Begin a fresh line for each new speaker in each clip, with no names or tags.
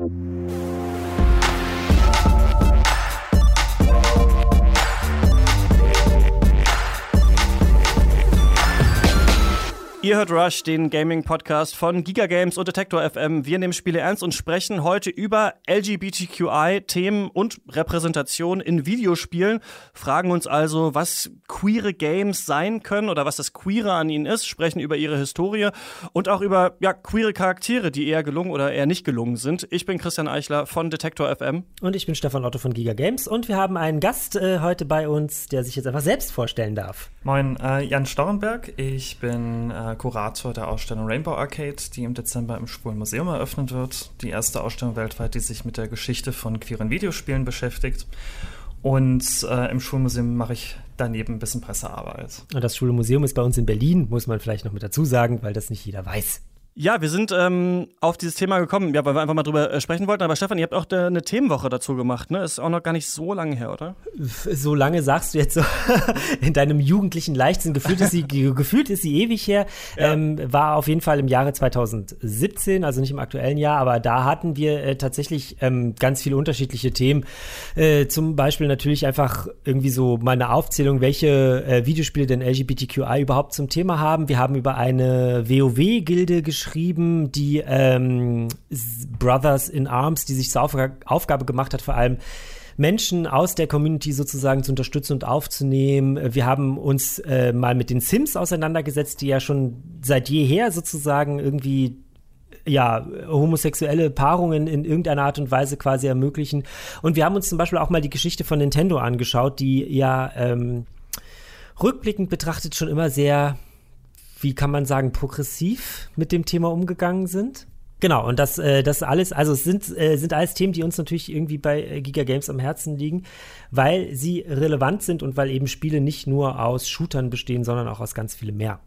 you. Ihr hört Rush, den Gaming-Podcast von Giga Games und Detektor FM. Wir nehmen Spiele ernst und sprechen heute über LGBTQI-Themen und Repräsentation in Videospielen. Fragen uns also, was queere Games sein können oder was das Queere an ihnen ist, sprechen über ihre Historie und auch über ja, queere Charaktere, die eher gelungen oder eher nicht gelungen sind. Ich bin Christian Eichler von Detektor FM.
Und ich bin Stefan Otto von Giga Games und wir haben einen Gast äh, heute bei uns, der sich jetzt einfach selbst vorstellen darf.
Moin, äh, Jan Staurenberg. Ich bin äh, Kurator der Ausstellung Rainbow Arcade, die im Dezember im Schwulen Museum eröffnet wird. Die erste Ausstellung weltweit, die sich mit der Geschichte von queeren Videospielen beschäftigt. Und äh, im Schulmuseum mache ich daneben ein bisschen Pressearbeit.
Das Schulmuseum ist bei uns in Berlin, muss man vielleicht noch mit dazu sagen, weil das nicht jeder weiß.
Ja, wir sind ähm, auf dieses Thema gekommen, ja, weil wir einfach mal drüber äh, sprechen wollten. Aber Stefan, ihr habt auch de, eine Themenwoche dazu gemacht, ne? Ist auch noch gar nicht so lange her, oder?
So lange sagst du jetzt so in deinem jugendlichen Leichtsinn. Gefühlt ist sie, gefühlt ist sie ewig her. Ja. Ähm, war auf jeden Fall im Jahre 2017, also nicht im aktuellen Jahr, aber da hatten wir äh, tatsächlich ähm, ganz viele unterschiedliche Themen. Äh, zum Beispiel natürlich einfach irgendwie so mal eine Aufzählung, welche äh, Videospiele denn LGBTQI überhaupt zum Thema haben. Wir haben über eine WoW-Gilde geschrieben geschrieben, die ähm, Brothers in Arms, die sich zur Aufgabe gemacht hat, vor allem Menschen aus der Community sozusagen zu unterstützen und aufzunehmen. Wir haben uns äh, mal mit den Sims auseinandergesetzt, die ja schon seit jeher sozusagen irgendwie ja, homosexuelle Paarungen in irgendeiner Art und Weise quasi ermöglichen. Und wir haben uns zum Beispiel auch mal die Geschichte von Nintendo angeschaut, die ja ähm, rückblickend betrachtet schon immer sehr wie kann man sagen, progressiv mit dem Thema umgegangen sind. Genau, und das, äh, das alles, also es sind, äh, sind alles Themen, die uns natürlich irgendwie bei äh, Giga Games am Herzen liegen, weil sie relevant sind und weil eben Spiele nicht nur aus Shootern bestehen, sondern auch aus ganz vielem mehr.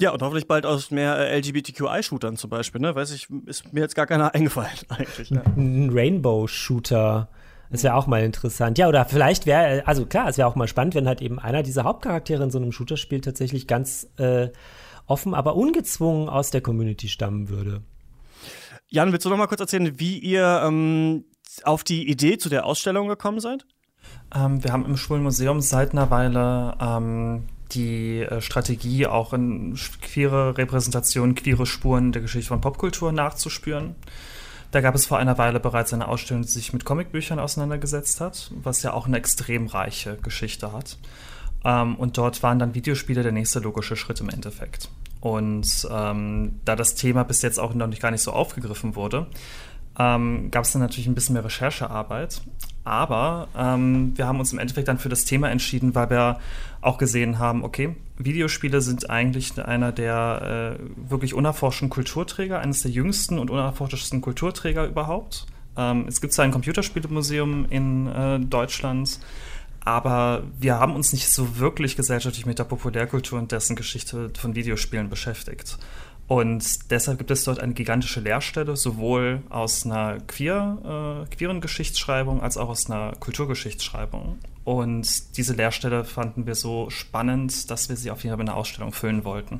Ja, und hoffentlich bald aus mehr äh, LGBTQI-Shootern zum Beispiel, ne? Weiß ich, ist mir jetzt gar keiner eingefallen eigentlich. Ne?
Ein Rainbow-Shooter. Das wäre auch mal interessant. Ja, oder vielleicht wäre, also klar, es wäre auch mal spannend, wenn halt eben einer dieser Hauptcharaktere in so einem Shooter-Spiel tatsächlich ganz äh, offen, aber ungezwungen aus der Community stammen würde.
Jan, willst du noch mal kurz erzählen, wie ihr ähm, auf die Idee zu der Ausstellung gekommen seid?
Ähm, wir haben im Schwulenmuseum seit einer Weile ähm, die äh, Strategie, auch in queere Repräsentationen, queere Spuren der Geschichte von Popkultur nachzuspüren. Da gab es vor einer Weile bereits eine Ausstellung, die sich mit Comicbüchern auseinandergesetzt hat, was ja auch eine extrem reiche Geschichte hat. Ähm, und dort waren dann Videospiele der nächste logische Schritt im Endeffekt. Und ähm, da das Thema bis jetzt auch noch nicht gar nicht so aufgegriffen wurde, ähm, gab es dann natürlich ein bisschen mehr Recherchearbeit. Aber ähm, wir haben uns im Endeffekt dann für das Thema entschieden, weil wir auch gesehen haben, okay, Videospiele sind eigentlich einer der äh, wirklich unerforschten Kulturträger, eines der jüngsten und unerforschtesten Kulturträger überhaupt. Ähm, es gibt zwar ein Computerspielemuseum in äh, Deutschland, aber wir haben uns nicht so wirklich gesellschaftlich mit der Populärkultur und dessen Geschichte von Videospielen beschäftigt. Und deshalb gibt es dort eine gigantische Lehrstelle, sowohl aus einer queer, äh, queeren Geschichtsschreibung als auch aus einer Kulturgeschichtsschreibung. Und diese Lehrstelle fanden wir so spannend, dass wir sie auf jeden Fall in einer Ausstellung füllen wollten.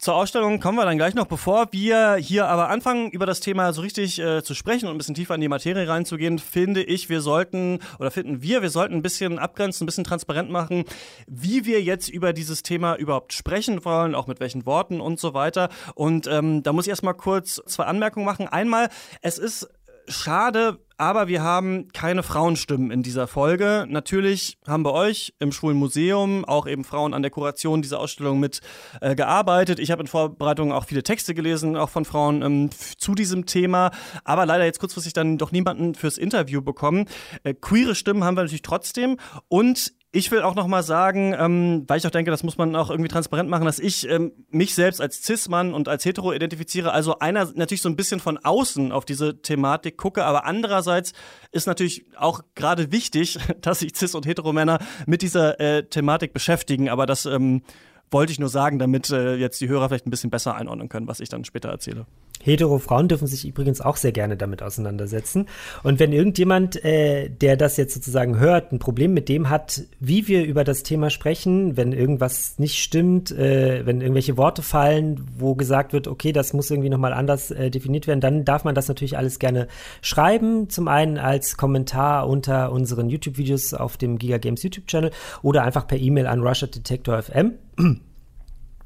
Zur Ausstellung kommen wir dann gleich noch. Bevor wir hier aber anfangen, über das Thema so richtig äh, zu sprechen und ein bisschen tiefer in die Materie reinzugehen, finde ich, wir sollten, oder finden wir, wir sollten ein bisschen abgrenzen, ein bisschen transparent machen, wie wir jetzt über dieses Thema überhaupt sprechen wollen, auch mit welchen Worten und so weiter. Und ähm, da muss ich erstmal kurz zwei Anmerkungen machen. Einmal, es ist schade, aber wir haben keine Frauenstimmen in dieser Folge. Natürlich haben bei euch im Schwulen Museum auch eben Frauen an der Kuration dieser Ausstellung mit äh, gearbeitet. Ich habe in Vorbereitung auch viele Texte gelesen, auch von Frauen ähm, zu diesem Thema, aber leider jetzt kurzfristig dann doch niemanden fürs Interview bekommen. Äh, queere Stimmen haben wir natürlich trotzdem und ich will auch noch mal sagen, ähm, weil ich auch denke, das muss man auch irgendwie transparent machen, dass ich ähm, mich selbst als Cis-Mann und als Hetero identifiziere. Also einer natürlich so ein bisschen von außen auf diese Thematik gucke, aber andererseits ist natürlich auch gerade wichtig, dass sich Cis- und Hetero-Männer mit dieser äh, Thematik beschäftigen. Aber das ähm, wollte ich nur sagen, damit äh, jetzt die Hörer vielleicht ein bisschen besser einordnen können, was ich dann später erzähle.
Hetero Frauen dürfen sich übrigens auch sehr gerne damit auseinandersetzen. Und wenn irgendjemand, äh, der das jetzt sozusagen hört, ein Problem mit dem hat, wie wir über das Thema sprechen, wenn irgendwas nicht stimmt, äh, wenn irgendwelche Worte fallen, wo gesagt wird, okay, das muss irgendwie nochmal anders äh, definiert werden, dann darf man das natürlich alles gerne schreiben. Zum einen als Kommentar unter unseren YouTube-Videos auf dem Giga Games YouTube-Channel oder einfach per E-Mail an rush.detector.fm.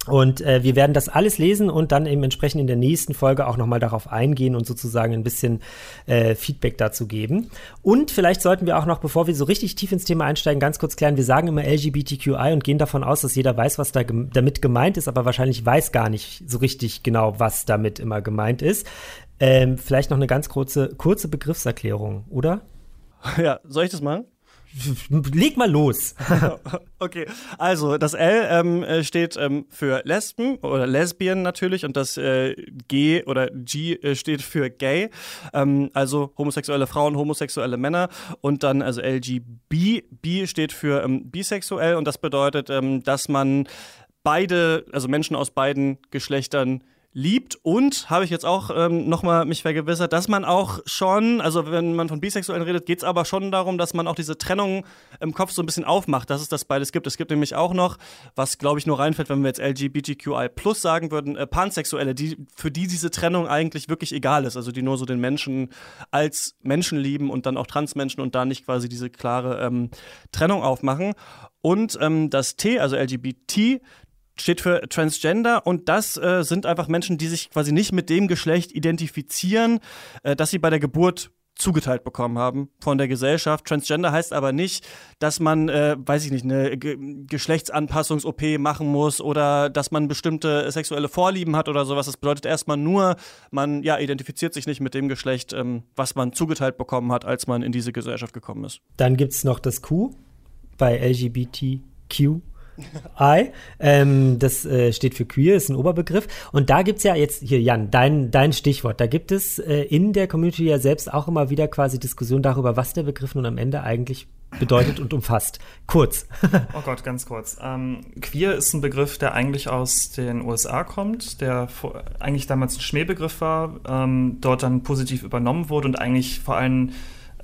Und äh, wir werden das alles lesen und dann eben entsprechend in der nächsten Folge auch nochmal darauf eingehen und sozusagen ein bisschen äh, Feedback dazu geben. Und vielleicht sollten wir auch noch, bevor wir so richtig tief ins Thema einsteigen, ganz kurz klären, wir sagen immer LGBTQI und gehen davon aus, dass jeder weiß, was da gem damit gemeint ist, aber wahrscheinlich weiß gar nicht so richtig genau, was damit immer gemeint ist. Ähm, vielleicht noch eine ganz kurze, kurze Begriffserklärung, oder?
Ja, soll ich das machen?
Leg mal los.
okay, also das L ähm, äh, steht ähm, für Lesben oder Lesbien natürlich und das äh, G oder G äh, steht für Gay, ähm, also homosexuelle Frauen, homosexuelle Männer und dann also LGB, B steht für ähm, bisexuell und das bedeutet, ähm, dass man beide, also Menschen aus beiden Geschlechtern liebt und habe ich jetzt auch ähm, nochmal mich vergewissert, dass man auch schon, also wenn man von Bisexuellen redet, geht es aber schon darum, dass man auch diese Trennung im Kopf so ein bisschen aufmacht, dass es das beides gibt. Es gibt nämlich auch noch, was glaube ich nur reinfällt, wenn wir jetzt LGBTQI plus sagen würden, äh, Pansexuelle, die, für die diese Trennung eigentlich wirklich egal ist, also die nur so den Menschen als Menschen lieben und dann auch Transmenschen und da nicht quasi diese klare ähm, Trennung aufmachen. Und ähm, das T, also LGBT, steht für Transgender und das äh, sind einfach Menschen, die sich quasi nicht mit dem Geschlecht identifizieren, äh, das sie bei der Geburt zugeteilt bekommen haben von der Gesellschaft. Transgender heißt aber nicht, dass man, äh, weiß ich nicht, eine Ge Geschlechtsanpassungs-OP machen muss oder dass man bestimmte sexuelle Vorlieben hat oder sowas. Das bedeutet erstmal nur, man ja, identifiziert sich nicht mit dem Geschlecht, ähm, was man zugeteilt bekommen hat, als man in diese Gesellschaft gekommen ist.
Dann gibt es noch das Q bei LGBTQ I. Ähm, das äh, steht für queer, ist ein Oberbegriff. Und da gibt es ja jetzt, hier Jan, dein, dein Stichwort, da gibt es äh, in der Community ja selbst auch immer wieder quasi Diskussion darüber, was der Begriff nun am Ende eigentlich bedeutet und umfasst. Kurz.
oh Gott, ganz kurz. Ähm, queer ist ein Begriff, der eigentlich aus den USA kommt, der vor, eigentlich damals ein Schmähbegriff war, ähm, dort dann positiv übernommen wurde und eigentlich vor allem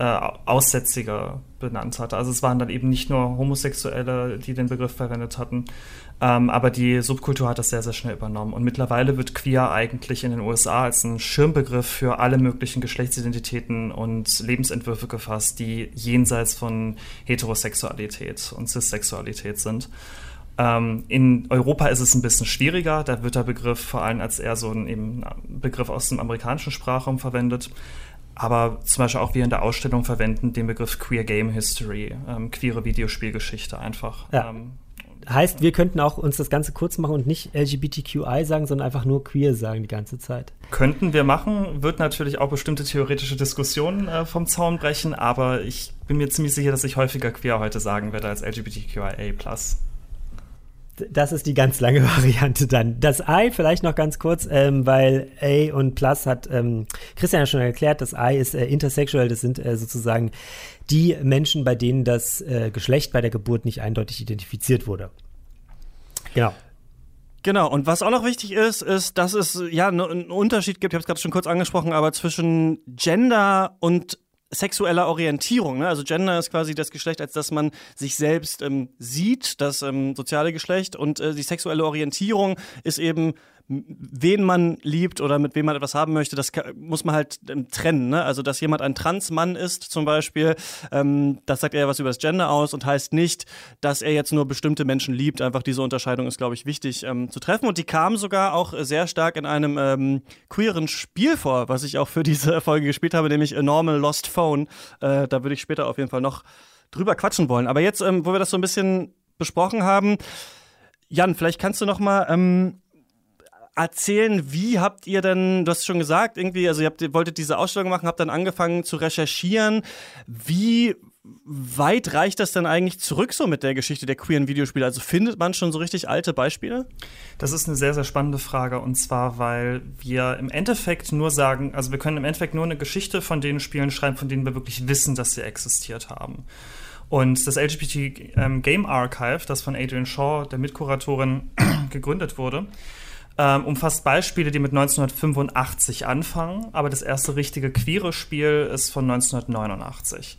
Aussätzige benannt hatte. Also es waren dann eben nicht nur Homosexuelle, die den Begriff verwendet hatten, ähm, aber die Subkultur hat das sehr, sehr schnell übernommen. Und mittlerweile wird queer eigentlich in den USA als ein Schirmbegriff für alle möglichen Geschlechtsidentitäten und Lebensentwürfe gefasst, die jenseits von Heterosexualität und Cissexualität sind. Ähm, in Europa ist es ein bisschen schwieriger. Da wird der Begriff vor allem als eher so ein eben Begriff aus dem amerikanischen Sprachraum verwendet aber zum Beispiel auch wir in der Ausstellung verwenden den Begriff Queer Game History, ähm, queere Videospielgeschichte einfach.
Ja. Ähm, heißt, wir könnten auch uns das Ganze kurz machen und nicht LGBTQI sagen, sondern einfach nur queer sagen die ganze Zeit.
Könnten wir machen, wird natürlich auch bestimmte theoretische Diskussionen äh, vom Zaun brechen, aber ich bin mir ziemlich sicher, dass ich häufiger queer heute sagen werde als LGBTQIA+.
Das ist die ganz lange Variante dann. Das I vielleicht noch ganz kurz, ähm, weil A und Plus hat ähm, Christian ja schon erklärt, das I ist äh, intersexual, das sind äh, sozusagen die Menschen, bei denen das äh, Geschlecht bei der Geburt nicht eindeutig identifiziert wurde.
Genau. Genau, und was auch noch wichtig ist, ist, dass es ja einen Unterschied gibt, ich habe es gerade schon kurz angesprochen, aber zwischen Gender und sexueller Orientierung. Ne? Also Gender ist quasi das Geschlecht, als dass man sich selbst ähm, sieht, das ähm, soziale Geschlecht. Und äh, die sexuelle Orientierung ist eben wen man liebt oder mit wem man etwas haben möchte, das muss man halt ähm, trennen. Ne? Also, dass jemand ein Transmann ist zum Beispiel, ähm, das sagt eher was über das Gender aus und heißt nicht, dass er jetzt nur bestimmte Menschen liebt. Einfach diese Unterscheidung ist, glaube ich, wichtig ähm, zu treffen. Und die kam sogar auch sehr stark in einem ähm, queeren Spiel vor, was ich auch für diese Folge gespielt habe, nämlich A Normal Lost Phone. Äh, da würde ich später auf jeden Fall noch drüber quatschen wollen. Aber jetzt, ähm, wo wir das so ein bisschen besprochen haben, Jan, vielleicht kannst du noch mal erzählen, wie habt ihr denn, du hast schon gesagt, irgendwie, also ihr, habt, wolltet diese Ausstellung machen, habt dann angefangen zu recherchieren. Wie weit reicht das denn eigentlich zurück so mit der Geschichte der queeren Videospiele? Also findet man schon so richtig alte Beispiele?
Das ist eine sehr, sehr spannende Frage und zwar, weil wir im Endeffekt nur sagen, also wir können im Endeffekt nur eine Geschichte von den Spielen schreiben, von denen wir wirklich wissen, dass sie existiert haben. Und das LGBT ähm, Game Archive, das von Adrian Shaw, der Mitkuratorin, gegründet wurde, ähm, umfasst Beispiele, die mit 1985 anfangen, aber das erste richtige queere Spiel ist von 1989.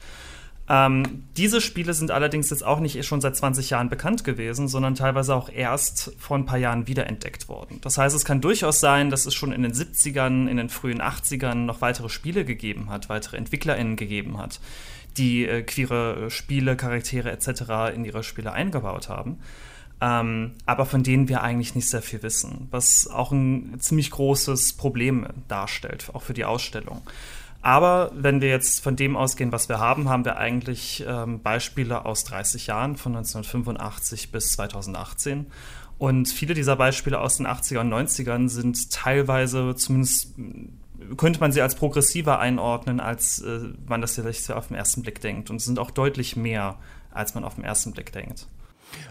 Ähm, diese Spiele sind allerdings jetzt auch nicht schon seit 20 Jahren bekannt gewesen, sondern teilweise auch erst vor ein paar Jahren wiederentdeckt worden. Das heißt, es kann durchaus sein, dass es schon in den 70ern, in den frühen 80ern noch weitere Spiele gegeben hat, weitere EntwicklerInnen gegeben hat, die äh, queere Spiele, Charaktere etc. in ihre Spiele eingebaut haben. Ähm, aber von denen wir eigentlich nicht sehr viel wissen, was auch ein ziemlich großes Problem darstellt, auch für die Ausstellung. Aber wenn wir jetzt von dem ausgehen, was wir haben, haben wir eigentlich ähm, Beispiele aus 30 Jahren, von 1985 bis 2018. Und viele dieser Beispiele aus den 80er und 90ern sind teilweise zumindest könnte man sie als progressiver einordnen, als äh, man das vielleicht auf den ersten Blick denkt. Und sind auch deutlich mehr, als man auf den ersten Blick denkt.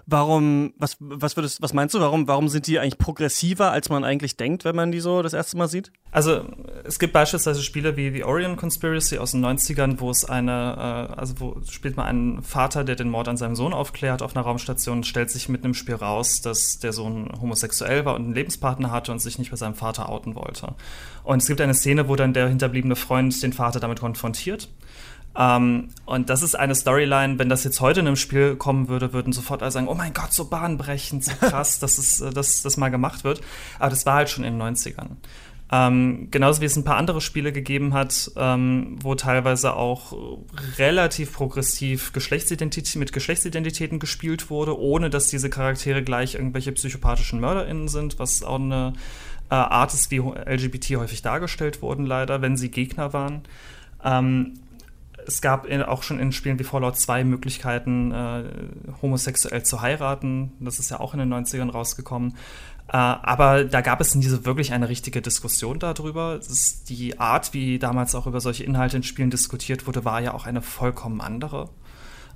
Warum, was, was würdest, was meinst du, warum, warum sind die eigentlich progressiver, als man eigentlich denkt, wenn man die so das erste Mal sieht?
Also, es gibt beispielsweise Spiele wie The Orion Conspiracy aus den 90ern, wo es eine, äh, also wo spielt man einen Vater, der den Mord an seinem Sohn aufklärt auf einer Raumstation, stellt sich mit einem Spiel raus, dass der Sohn homosexuell war und einen Lebenspartner hatte und sich nicht bei seinem Vater outen wollte. Und es gibt eine Szene, wo dann der hinterbliebene Freund den Vater damit konfrontiert ähm, und das ist eine Storyline, wenn das jetzt heute in einem Spiel kommen würde, würden sofort alle sagen, oh mein Gott, so bahnbrechend, so krass, dass, es, äh, dass das mal gemacht wird. Aber das war halt schon in den 90ern. Ähm, genauso wie es ein paar andere Spiele gegeben hat, ähm, wo teilweise auch relativ progressiv Geschlechtsidentität, mit Geschlechtsidentitäten gespielt wurde, ohne dass diese Charaktere gleich irgendwelche psychopathischen MörderInnen sind, was auch eine äh, Art ist, wie LGBT häufig dargestellt wurden, leider, wenn sie Gegner waren. Ähm, es gab in, auch schon in Spielen wie Fallout 2 Möglichkeiten, äh, homosexuell zu heiraten. Das ist ja auch in den 90ern rausgekommen. Äh, aber da gab es nie so wirklich eine richtige Diskussion darüber. die Art, wie damals auch über solche Inhalte in Spielen diskutiert wurde, war ja auch eine vollkommen andere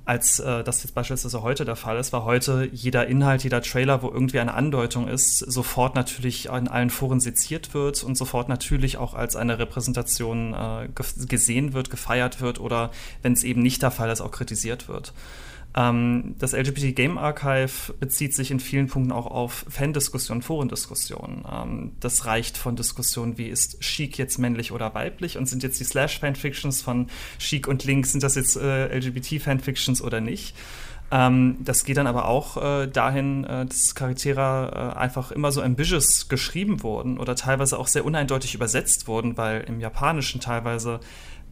als äh, das jetzt beispielsweise heute der Fall ist, weil heute jeder Inhalt, jeder Trailer, wo irgendwie eine Andeutung ist, sofort natürlich in allen Foren seziert wird und sofort natürlich auch als eine Repräsentation äh, gesehen wird, gefeiert wird oder wenn es eben nicht der Fall ist, auch kritisiert wird. Ähm, das LGBT Game Archive bezieht sich in vielen Punkten auch auf Fandiskussionen, Forendiskussionen. Ähm, das reicht von Diskussionen wie ist Chic jetzt männlich oder weiblich und sind jetzt die Slash-Fanfictions von Chic und Link, sind das jetzt äh, LGBT-Fanfictions oder nicht? Ähm, das geht dann aber auch äh, dahin, äh, dass Charaktere äh, einfach immer so ambitious geschrieben wurden oder teilweise auch sehr uneindeutig übersetzt wurden, weil im Japanischen teilweise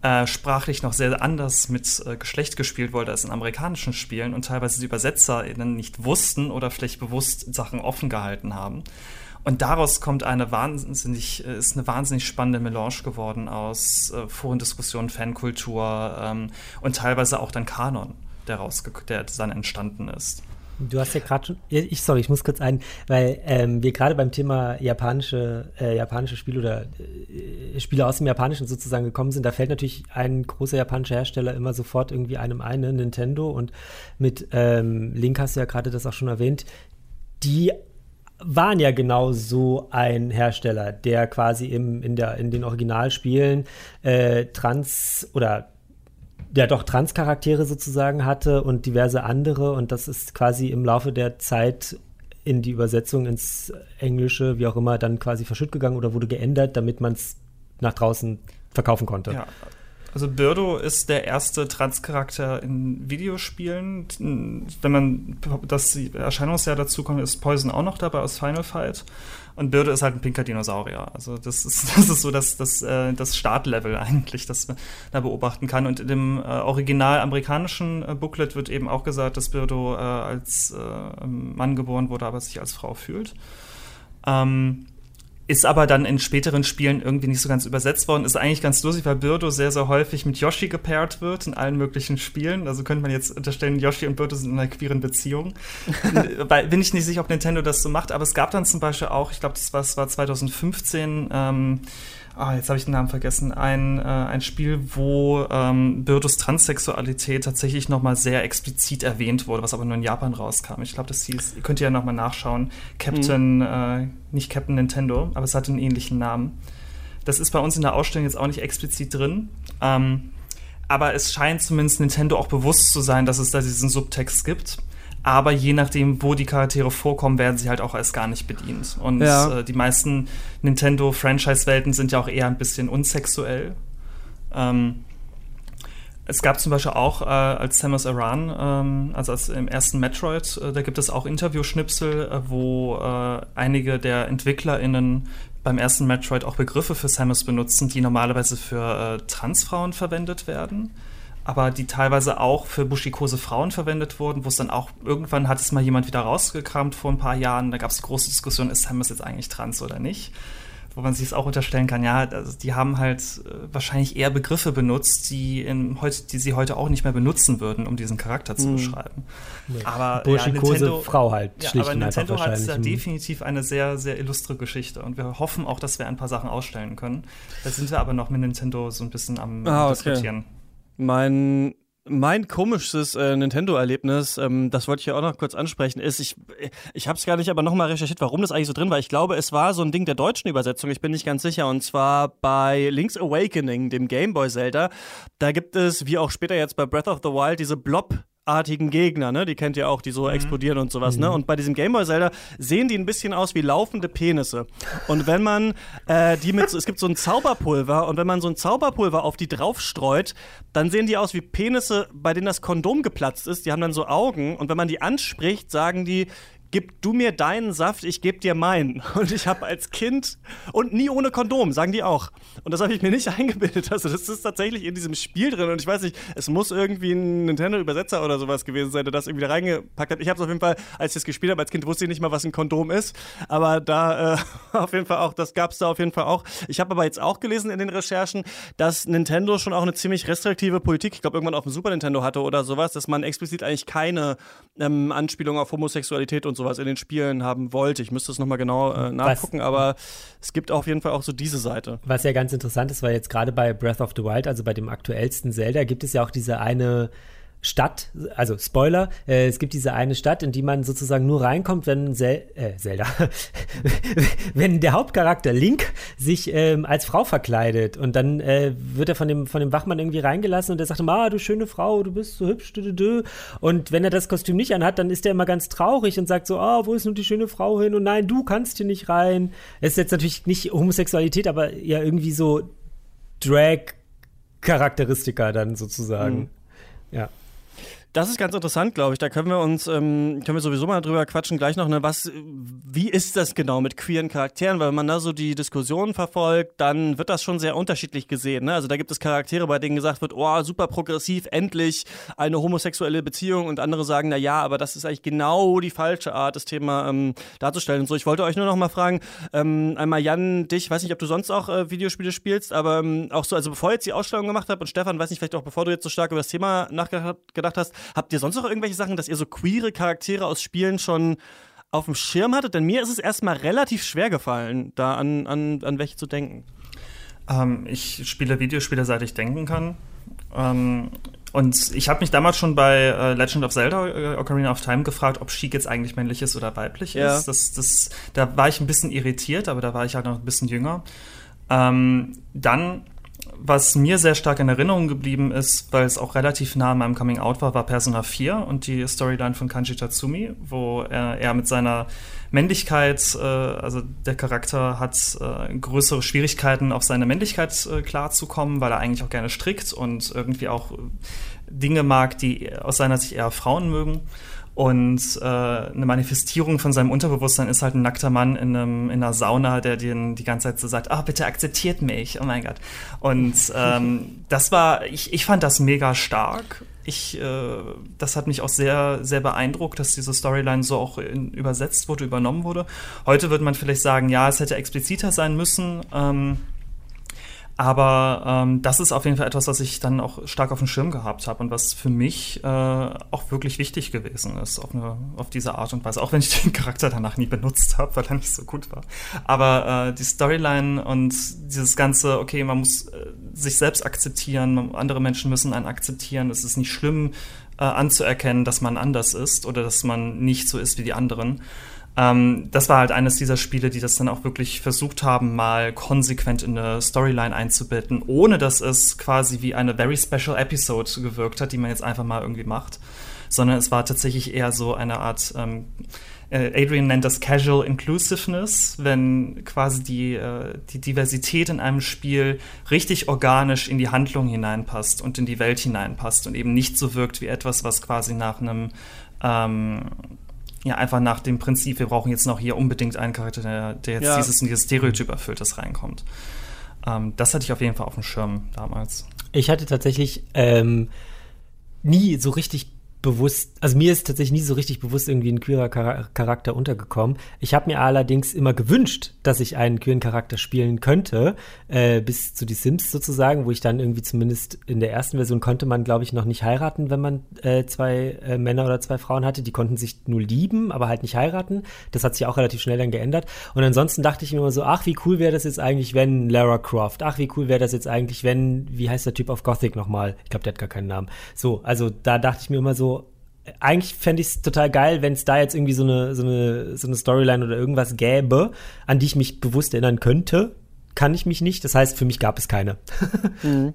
äh, sprachlich noch sehr anders mit äh, Geschlecht gespielt wurde als in amerikanischen Spielen und teilweise die UbersetzerInnen nicht wussten oder vielleicht bewusst Sachen offen gehalten haben. Und daraus kommt eine wahnsinnig, äh, ist eine wahnsinnig spannende Melange geworden aus äh, Forendiskussionen, Fankultur ähm, und teilweise auch dann Kanon, der, der dann entstanden ist.
Du hast ja gerade schon, ich sorry, ich muss kurz ein, weil ähm, wir gerade beim Thema japanische, äh, japanische Spiele oder äh, Spiele aus dem Japanischen sozusagen gekommen sind, da fällt natürlich ein großer japanischer Hersteller immer sofort irgendwie einem ein, ne? Nintendo und mit ähm, Link hast du ja gerade das auch schon erwähnt, die waren ja genau so ein Hersteller, der quasi im, in, der, in den Originalspielen äh, trans oder der doch Trans-Charaktere sozusagen hatte und diverse andere. Und das ist quasi im Laufe der Zeit in die Übersetzung ins Englische, wie auch immer, dann quasi verschütt gegangen oder wurde geändert, damit man es nach draußen verkaufen konnte.
Ja. Also Birdo ist der erste Trans-Charakter in Videospielen. Wenn man das Erscheinungsjahr dazu kommt, ist Poison auch noch dabei aus Final Fight. Und Birde ist halt ein pinker Dinosaurier. Also das ist, das ist so das, das, äh, das Startlevel eigentlich, das man da beobachten kann. Und in dem äh, original amerikanischen äh, Booklet wird eben auch gesagt, dass Birdo als Mann geboren wurde, aber sich als Frau fühlt. Ähm, ist aber dann in späteren Spielen irgendwie nicht so ganz übersetzt worden. Ist eigentlich ganz lustig, weil Birdo sehr, sehr häufig mit Yoshi gepaart wird in allen möglichen Spielen. Also könnte man jetzt unterstellen, Yoshi und Birdo sind in einer queeren Beziehung. weil, bin ich nicht sicher, ob Nintendo das so macht, aber es gab dann zum Beispiel auch, ich glaube, das war, das war 2015, ähm, ah, jetzt habe ich den Namen vergessen, ein, äh, ein Spiel, wo ähm, Birdos Transsexualität tatsächlich nochmal sehr explizit erwähnt wurde, was aber nur in Japan rauskam. Ich glaube, das hieß, ihr könnt ja nochmal nachschauen, Captain, mhm. äh, nicht Captain Nintendo, aber es hat einen ähnlichen Namen. Das ist bei uns in der Ausstellung jetzt auch nicht explizit drin. Ähm, aber es scheint zumindest Nintendo auch bewusst zu sein, dass es da diesen Subtext gibt. Aber je nachdem, wo die Charaktere vorkommen, werden sie halt auch erst gar nicht bedient. Und ja. äh, die meisten Nintendo-Franchise-Welten sind ja auch eher ein bisschen unsexuell. Ähm, es gab zum Beispiel auch äh, als Samus Aran, ähm, also als im ersten Metroid, äh, da gibt es auch Interviewschnipsel, äh, wo äh, einige der EntwicklerInnen beim ersten Metroid auch Begriffe für Samus benutzen, die normalerweise für äh, Transfrauen verwendet werden aber die teilweise auch für buschikose Frauen verwendet wurden, wo es dann auch irgendwann hat es mal jemand wieder rausgekramt vor ein paar Jahren. Da gab es große Diskussion, ist Samus jetzt eigentlich trans oder nicht? Wo man sich es auch unterstellen kann, ja, also die haben halt äh, wahrscheinlich eher Begriffe benutzt, die, in, heute, die sie heute auch nicht mehr benutzen würden, um diesen Charakter zu mhm. beschreiben.
Nee. Aber buschikose ja, Frau halt.
Ja, aber Nintendo hat da definitiv eine sehr, sehr illustre Geschichte und wir hoffen auch, dass wir ein paar Sachen ausstellen können. Da sind wir aber noch mit Nintendo so ein bisschen am ah, okay. diskutieren.
Mein mein komischstes äh, Nintendo-Erlebnis, ähm, das wollte ich ja auch noch kurz ansprechen, ist, ich, ich habe es gar nicht aber nochmal recherchiert, warum das eigentlich so drin war. Ich glaube, es war so ein Ding der deutschen Übersetzung, ich bin nicht ganz sicher. Und zwar bei Link's Awakening, dem Gameboy Zelda. Da gibt es, wie auch später jetzt bei Breath of the Wild, diese Blob- artigen Gegner, ne? Die kennt ihr auch, die so mhm. explodieren und sowas, ne? mhm. ne? Und bei diesem Gameboy Zelda sehen die ein bisschen aus wie laufende Penisse. Und wenn man äh, die mit, es gibt so ein Zauberpulver und wenn man so ein Zauberpulver auf die draufstreut, dann sehen die aus wie Penisse, bei denen das Kondom geplatzt ist. Die haben dann so Augen und wenn man die anspricht, sagen die, gib du mir deinen Saft, ich geb dir meinen. Und ich habe als Kind und nie ohne Kondom, sagen die auch. Und das habe ich mir nicht eingebildet. Also das ist tatsächlich in diesem Spiel drin und ich weiß nicht, es muss irgendwie ein Nintendo-Übersetzer oder sowas gewesen sein, der das irgendwie da reingepackt hat. Ich habe es auf jeden Fall, als ich das gespielt habe, als Kind wusste ich nicht mal, was ein Kondom ist. Aber da äh, auf jeden Fall auch, das gab es da auf jeden Fall auch. Ich habe aber jetzt auch gelesen in den Recherchen, dass Nintendo schon auch eine ziemlich restriktive Politik, ich glaube irgendwann auf dem Super Nintendo hatte oder sowas, dass man explizit eigentlich keine ähm, Anspielung auf Homosexualität und so sowas in den Spielen haben wollte. Ich müsste es nochmal genau äh, nachgucken, was, aber es gibt auf jeden Fall auch so diese Seite.
Was ja ganz interessant ist, weil jetzt gerade bei Breath of the Wild, also bei dem aktuellsten Zelda, gibt es ja auch diese eine Stadt, also Spoiler, äh, es gibt diese eine Stadt, in die man sozusagen nur reinkommt, wenn Sel äh, Zelda, wenn der Hauptcharakter Link sich ähm, als Frau verkleidet und dann äh, wird er von dem, von dem Wachmann irgendwie reingelassen und der sagt immer, ah, du schöne Frau, du bist so hübsch, dü, dü, dü. und wenn er das Kostüm nicht anhat, dann ist er immer ganz traurig und sagt so, ah, oh, wo ist nun die schöne Frau hin und nein, du kannst hier nicht rein. Es ist jetzt natürlich nicht Homosexualität, aber ja irgendwie so Drag-Charakteristika dann sozusagen. Mhm. Ja.
Das ist ganz interessant, glaube ich. Da können wir uns, ähm, können wir sowieso mal drüber quatschen, gleich noch, ne, was, wie ist das genau mit queeren Charakteren? Weil wenn man da so die Diskussion verfolgt, dann wird das schon sehr unterschiedlich gesehen. Ne? Also da gibt es Charaktere, bei denen gesagt wird, oh, super progressiv, endlich eine homosexuelle Beziehung und andere sagen, na ja, aber das ist eigentlich genau die falsche Art, das Thema ähm, darzustellen und so. Ich wollte euch nur noch mal fragen, ähm, einmal Jan, dich, weiß nicht, ob du sonst auch äh, Videospiele spielst, aber ähm, auch so, also bevor jetzt die Ausstellung gemacht habt und Stefan, weiß nicht, vielleicht auch bevor du jetzt so stark über das Thema nachgedacht hast, Habt ihr sonst noch irgendwelche Sachen, dass ihr so queere Charaktere aus Spielen schon auf dem Schirm hattet? Denn mir ist es erstmal relativ schwer gefallen, da an, an, an welche zu denken.
Ähm, ich spiele Videospiele, seit ich denken kann. Ähm, und ich habe mich damals schon bei äh, Legend of Zelda äh, Ocarina of Time gefragt, ob Sheik jetzt eigentlich männlich ist oder weiblich ja. ist. Das, das, da war ich ein bisschen irritiert, aber da war ich halt noch ein bisschen jünger. Ähm, dann was mir sehr stark in Erinnerung geblieben ist, weil es auch relativ nah an meinem Coming Out war, war Persona 4 und die Storyline von Kanji Tatsumi, wo er, er mit seiner Männlichkeit, äh, also der Charakter hat äh, größere Schwierigkeiten, auf seine Männlichkeit äh, klarzukommen, weil er eigentlich auch gerne strickt und irgendwie auch Dinge mag, die aus seiner Sicht eher Frauen mögen. Und äh, eine Manifestierung von seinem Unterbewusstsein ist halt ein nackter Mann in, einem, in einer Sauna, der den die ganze Zeit so sagt, ah, bitte akzeptiert mich, oh mein Gott. Und ähm, das war, ich, ich fand das mega stark. Ich, äh, das hat mich auch sehr, sehr beeindruckt, dass diese Storyline so auch in, übersetzt wurde, übernommen wurde. Heute würde man vielleicht sagen, ja, es hätte expliziter sein müssen. Ähm, aber ähm, das ist auf jeden Fall etwas, was ich dann auch stark auf dem Schirm gehabt habe und was für mich äh, auch wirklich wichtig gewesen ist auf, eine, auf diese Art und Weise. Auch wenn ich den Charakter danach nie benutzt habe, weil er nicht so gut war. Aber äh, die Storyline und dieses ganze, okay, man muss äh, sich selbst akzeptieren, andere Menschen müssen einen akzeptieren. Es ist nicht schlimm äh, anzuerkennen, dass man anders ist oder dass man nicht so ist wie die anderen. Ähm, das war halt eines dieser Spiele, die das dann auch wirklich versucht haben, mal konsequent in eine Storyline einzubetten, ohne dass es quasi wie eine very special Episode gewirkt hat, die man jetzt einfach mal irgendwie macht, sondern es war tatsächlich eher so eine Art ähm, äh, Adrian nennt das Casual Inclusiveness, wenn quasi die, äh, die Diversität in einem Spiel richtig organisch in die Handlung hineinpasst und in die Welt hineinpasst und eben nicht so wirkt wie etwas, was quasi nach einem ähm, ja, einfach nach dem Prinzip, wir brauchen jetzt noch hier unbedingt einen Charakter, der, der jetzt ja. dieses, dieses Stereotyp erfüllt, das reinkommt. Ähm, das hatte ich auf jeden Fall auf dem Schirm damals.
Ich hatte tatsächlich ähm, nie so richtig bewusst, also mir ist tatsächlich nie so richtig bewusst irgendwie ein queerer Charakter untergekommen. Ich habe mir allerdings immer gewünscht, dass ich einen queeren Charakter spielen könnte, äh, bis zu die Sims sozusagen, wo ich dann irgendwie zumindest in der ersten Version konnte man, glaube ich, noch nicht heiraten, wenn man äh, zwei äh, Männer oder zwei Frauen hatte. Die konnten sich nur lieben, aber halt nicht heiraten. Das hat sich auch relativ schnell dann geändert. Und ansonsten dachte ich mir immer so, ach, wie cool wäre das jetzt eigentlich, wenn Lara Croft, ach, wie cool wäre das jetzt eigentlich, wenn, wie heißt der Typ auf Gothic nochmal? Ich glaube, der hat gar keinen Namen. So, also da dachte ich mir immer so, eigentlich fände ich es total geil, wenn es da jetzt irgendwie so eine, so eine, so eine Storyline oder irgendwas gäbe, an die ich mich bewusst erinnern könnte. Kann ich mich nicht. Das heißt, für mich gab es keine.
mhm.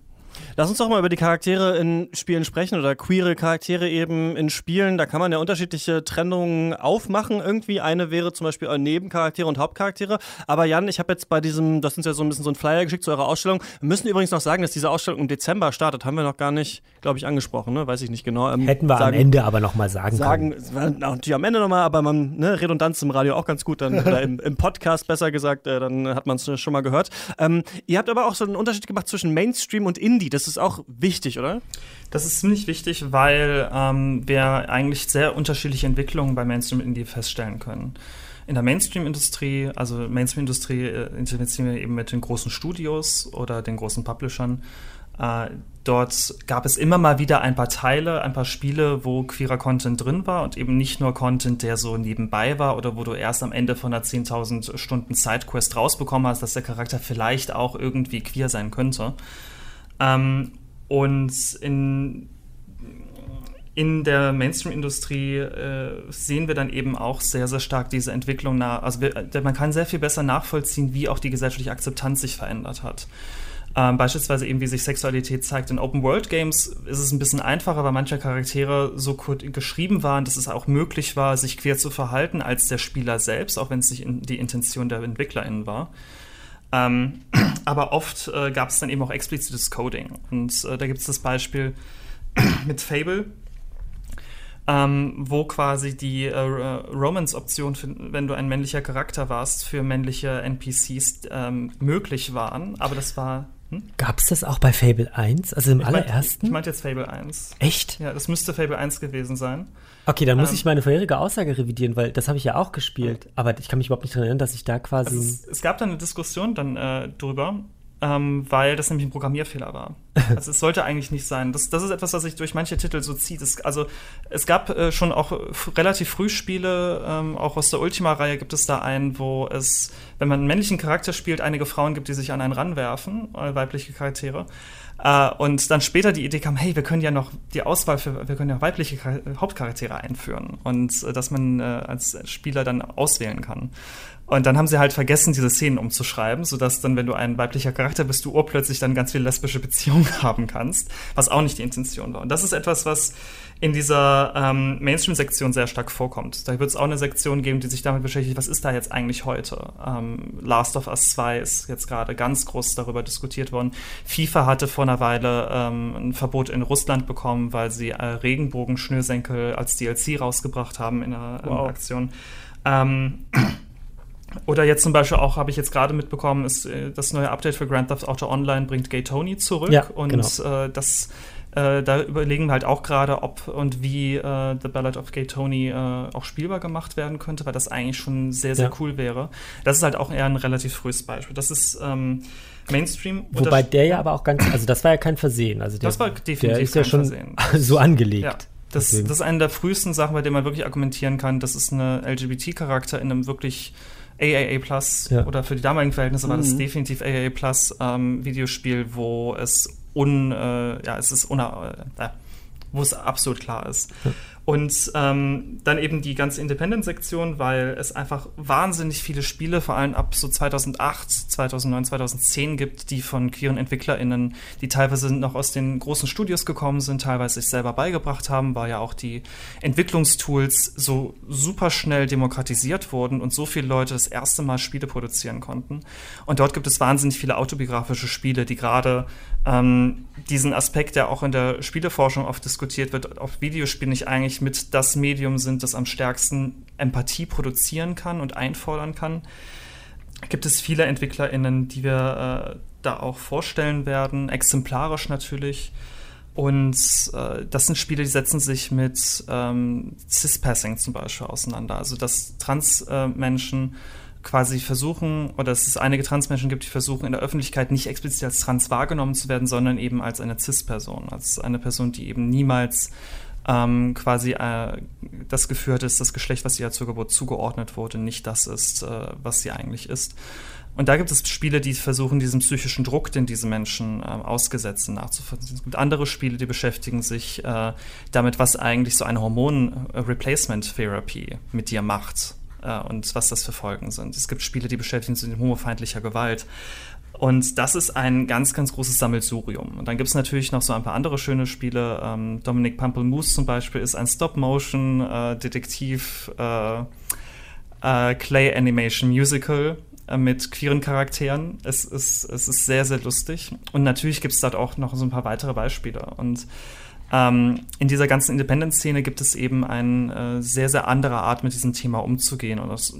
Lass uns doch mal über die Charaktere in Spielen sprechen oder queere Charaktere eben in Spielen. Da kann man ja unterschiedliche Trennungen aufmachen. Irgendwie eine wäre zum Beispiel Nebencharaktere und Hauptcharaktere. Aber Jan, ich habe jetzt bei diesem, das uns ja so ein bisschen so ein Flyer geschickt zu eurer Ausstellung. Wir müssen übrigens noch sagen, dass diese Ausstellung im Dezember startet. Haben wir noch gar nicht, glaube ich, angesprochen. Ne? Weiß ich nicht genau.
Ähm, Hätten wir sagen, am Ende aber noch mal sagen,
sagen können. Natürlich am Ende noch mal, aber man ne, Redundanz im Radio auch ganz gut dann oder im, im Podcast besser gesagt. Äh, dann hat man es schon mal gehört. Ähm, ihr habt aber auch so einen Unterschied gemacht zwischen Mainstream und Indie. Das ist auch wichtig, oder?
Das ist ziemlich wichtig, weil ähm, wir eigentlich sehr unterschiedliche Entwicklungen bei Mainstream Indie feststellen können. In der Mainstream-Industrie, also Mainstream-Industrie äh, interessieren wir eben mit den großen Studios oder den großen Publishern. Äh, dort gab es immer mal wieder ein paar Teile, ein paar Spiele, wo queerer Content drin war und eben nicht nur Content, der so nebenbei war oder wo du erst am Ende von einer 10.000 Stunden Sidequest rausbekommen hast, dass der Charakter vielleicht auch irgendwie queer sein könnte. Ähm, und in, in der Mainstream-Industrie äh, sehen wir dann eben auch sehr, sehr stark diese Entwicklung nach. Also wir, man kann sehr viel besser nachvollziehen, wie auch die gesellschaftliche Akzeptanz sich verändert hat. Ähm, beispielsweise eben, wie sich Sexualität zeigt. In Open-World-Games ist es ein bisschen einfacher, weil manche Charaktere so geschrieben waren, dass es auch möglich war, sich quer zu verhalten als der Spieler selbst, auch wenn es nicht in die Intention der EntwicklerInnen war. Ähm, aber oft äh, gab es dann eben auch explizites Coding. Und äh, da gibt es das Beispiel mit Fable, ähm, wo quasi die äh, Romance-Option, wenn du ein männlicher Charakter warst, für männliche NPCs ähm, möglich waren. Aber das war
hm? Gab es das auch bei Fable 1? Also im ich allerersten?
Meint, ich meinte jetzt Fable 1.
Echt?
Ja, das müsste Fable 1 gewesen sein.
Okay, dann muss ähm, ich meine vorherige Aussage revidieren, weil das habe ich ja auch gespielt. Aber ich kann mich überhaupt nicht daran erinnern, dass ich da quasi.
Also es, es, gab da eine Diskussion dann äh, drüber, ähm, weil das nämlich ein Programmierfehler war. Also es sollte eigentlich nicht sein. Das, das ist etwas, was sich durch manche Titel so zieht. Es, also es gab äh, schon auch relativ früh Spiele, ähm, auch aus der Ultima-Reihe gibt es da einen, wo es, wenn man einen männlichen Charakter spielt, einige Frauen gibt, die sich an einen ranwerfen, äh, weibliche Charaktere. Äh, und dann später die Idee kam, hey, wir können ja noch die Auswahl für, wir können ja weibliche Hauptcharaktere einführen und äh, dass man äh, als Spieler dann auswählen kann. Und dann haben sie halt vergessen, diese Szenen umzuschreiben, sodass dann, wenn du ein weiblicher Charakter bist, du urplötzlich dann ganz viel lesbische Beziehungen haben kannst, was auch nicht die Intention war. Und das ist etwas, was in dieser ähm, Mainstream-Sektion sehr stark vorkommt. Da wird es auch eine Sektion geben, die sich damit beschäftigt, was ist da jetzt eigentlich heute? Ähm, Last of Us 2 ist jetzt gerade ganz groß darüber diskutiert worden. FIFA hatte vor einer Weile ähm, ein Verbot in Russland bekommen, weil sie äh, Regenbogen-Schnürsenkel als DLC rausgebracht haben in einer, wow. in Aktion. Ähm, oder jetzt zum Beispiel auch, habe ich jetzt gerade mitbekommen, ist äh, das neue Update für Grand Theft Auto Online bringt Gay Tony zurück. Ja, und genau. äh, das äh, da überlegen wir halt auch gerade, ob und wie äh, The Ballad of Gay Tony äh, auch spielbar gemacht werden könnte, weil das eigentlich schon sehr, sehr ja. cool wäre. Das ist halt auch eher ein relativ frühes Beispiel. Das ist ähm, Mainstream.
Wobei der ja aber auch ganz, also das war ja kein Versehen. Also der,
das war definitiv
der ist ja schon Versehen. so angelegt. Ja.
Das, das, ist eine der frühesten Sachen, bei denen man wirklich argumentieren kann, das ist eine LGBT-Charakter in einem wirklich AAA Plus ja. oder für die damaligen Verhältnisse mhm. war das mhm. definitiv AAA Plus ähm, Videospiel, wo es un, äh, ja, es ist una, äh, wo es absolut klar ist. Ja. Und ähm, dann eben die ganze Independent-Sektion, weil es einfach wahnsinnig viele Spiele, vor allem ab so 2008, 2009, 2010 gibt, die von queeren EntwicklerInnen, die teilweise noch aus den großen Studios gekommen sind, teilweise sich selber beigebracht haben, weil ja auch die Entwicklungstools so super schnell demokratisiert wurden und so viele Leute das erste Mal Spiele produzieren konnten. Und dort gibt es wahnsinnig viele autobiografische Spiele, die gerade ähm, diesen Aspekt, der auch in der Spieleforschung oft diskutiert wird, ob Videospiele nicht eigentlich mit das Medium sind, das am stärksten Empathie produzieren kann und einfordern kann, gibt es viele EntwicklerInnen, die wir äh, da auch vorstellen werden, exemplarisch natürlich. Und äh, das sind Spiele, die setzen sich mit ähm, Cis-Passing zum Beispiel auseinander. Also dass Trans-Menschen äh, quasi versuchen, oder dass es einige Transmenschen gibt, die versuchen, in der Öffentlichkeit nicht explizit als trans wahrgenommen zu werden, sondern eben als eine Cis-Person, als eine Person, die eben niemals ähm, quasi äh, das Gefühl hat, ist das Geschlecht, was ihr zur Geburt zugeordnet wurde, nicht das ist, äh, was sie eigentlich ist. Und da gibt es Spiele, die versuchen, diesen psychischen Druck, den diese Menschen äh, ausgesetzt sind, nachzuvollziehen. Es gibt andere Spiele, die beschäftigen sich äh, damit, was eigentlich so eine Hormon-Replacement-Therapy mit dir macht äh, und was das für Folgen sind. Es gibt Spiele, die beschäftigen sich mit homofeindlicher Gewalt. Und das ist ein ganz, ganz großes Sammelsurium. Und dann gibt es natürlich noch so ein paar andere schöne Spiele. Ähm, Dominic Pamplemousse zum Beispiel ist ein Stop-Motion-Detektiv äh, äh, Clay Animation Musical äh, mit queeren Charakteren. Es ist, es ist sehr, sehr lustig. Und natürlich gibt es dort auch noch so ein paar weitere Beispiele. Und ähm, in dieser ganzen Independent-Szene gibt es eben eine äh, sehr, sehr andere Art, mit diesem Thema umzugehen. Und das,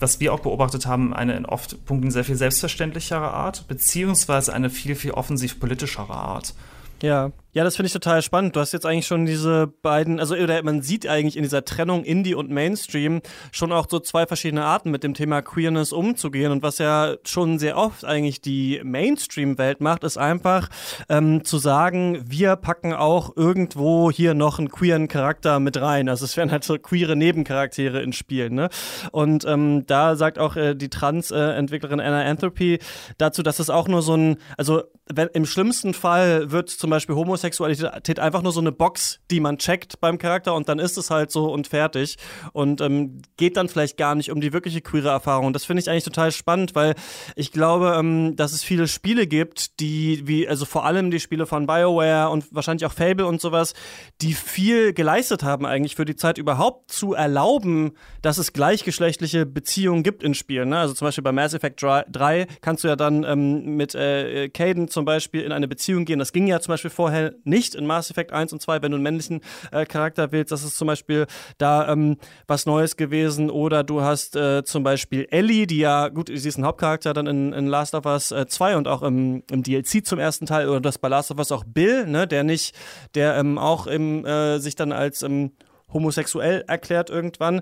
was wir auch beobachtet haben, eine in oft Punkten sehr viel selbstverständlichere Art, beziehungsweise eine viel, viel offensiv politischere Art.
Ja, ja, das finde ich total spannend. Du hast jetzt eigentlich schon diese beiden, also oder man sieht eigentlich in dieser Trennung Indie und Mainstream schon auch so zwei verschiedene Arten mit dem Thema Queerness umzugehen. Und was ja schon sehr oft eigentlich die Mainstream-Welt macht, ist einfach ähm, zu sagen, wir packen auch irgendwo hier noch einen queeren Charakter mit rein. Also es werden halt so queere Nebencharaktere in Spielen. Ne? Und ähm, da sagt auch äh, die Trans-Entwicklerin Anna Anthropy dazu, dass es auch nur so ein, also wenn, im schlimmsten Fall wird zum Beispiel Homosexualität Homosexualität einfach nur so eine Box, die man checkt beim Charakter und dann ist es halt so und fertig. Und ähm, geht dann vielleicht gar nicht um die wirkliche queere Erfahrung. Das finde ich eigentlich total spannend, weil ich glaube, ähm, dass es viele Spiele gibt, die, wie, also vor allem die Spiele von BioWare und wahrscheinlich auch Fable und sowas, die viel geleistet haben eigentlich für die Zeit überhaupt zu erlauben, dass es gleichgeschlechtliche Beziehungen gibt in Spielen. Ne? Also zum Beispiel bei Mass Effect 3 kannst du ja dann ähm, mit äh, Caden zum Beispiel in eine Beziehung gehen. Das ging ja zum Beispiel vorher nicht in Mass Effect 1 und 2, wenn du einen männlichen äh, Charakter wählst. Das ist zum Beispiel da ähm, was Neues gewesen. Oder du hast äh, zum Beispiel Ellie, die ja, gut, sie ist ein Hauptcharakter dann in, in Last of Us äh, 2 und auch im, im DLC zum ersten Teil. Oder das bei Last of Us auch Bill, ne, der nicht, der ähm, auch im, äh, sich dann als ähm, homosexuell erklärt irgendwann.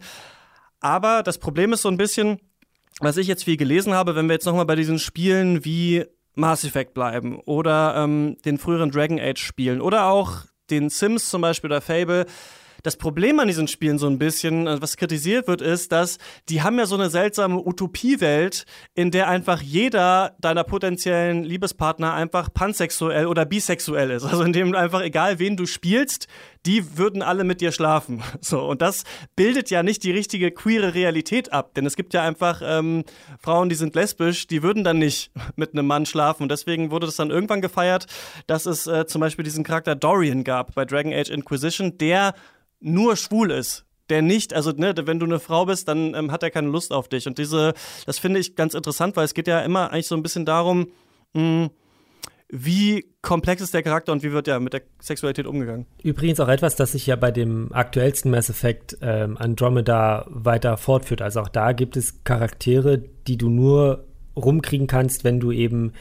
Aber das Problem ist so ein bisschen, was ich jetzt viel gelesen habe, wenn wir jetzt nochmal bei diesen Spielen wie Mass Effect bleiben oder ähm, den früheren Dragon Age spielen oder auch den Sims zum Beispiel oder Fable. Das Problem an diesen Spielen so ein bisschen, äh, was kritisiert wird, ist, dass die haben ja so eine seltsame Utopiewelt, in der einfach jeder deiner potenziellen Liebespartner einfach pansexuell oder bisexuell ist. Also in dem einfach egal wen du spielst, die würden alle mit dir schlafen. So, und das bildet ja nicht die richtige queere Realität ab, denn es gibt ja einfach ähm, Frauen, die sind lesbisch, die würden dann nicht mit einem Mann schlafen. Und deswegen wurde das dann irgendwann gefeiert, dass es äh, zum Beispiel diesen Charakter Dorian gab bei Dragon Age Inquisition, der nur schwul ist der nicht, also ne, wenn du eine Frau bist, dann ähm, hat er keine Lust auf dich. Und diese, das finde ich ganz interessant, weil es geht ja immer eigentlich so ein bisschen darum, mh, hm, wie komplex ist der Charakter und wie wird ja mit der Sexualität umgegangen.
Übrigens auch etwas, das sich ja bei dem aktuellsten Mass Effect ähm, Andromeda weiter fortführt. Also auch da gibt es Charaktere, die du nur rumkriegen kannst, wenn du eben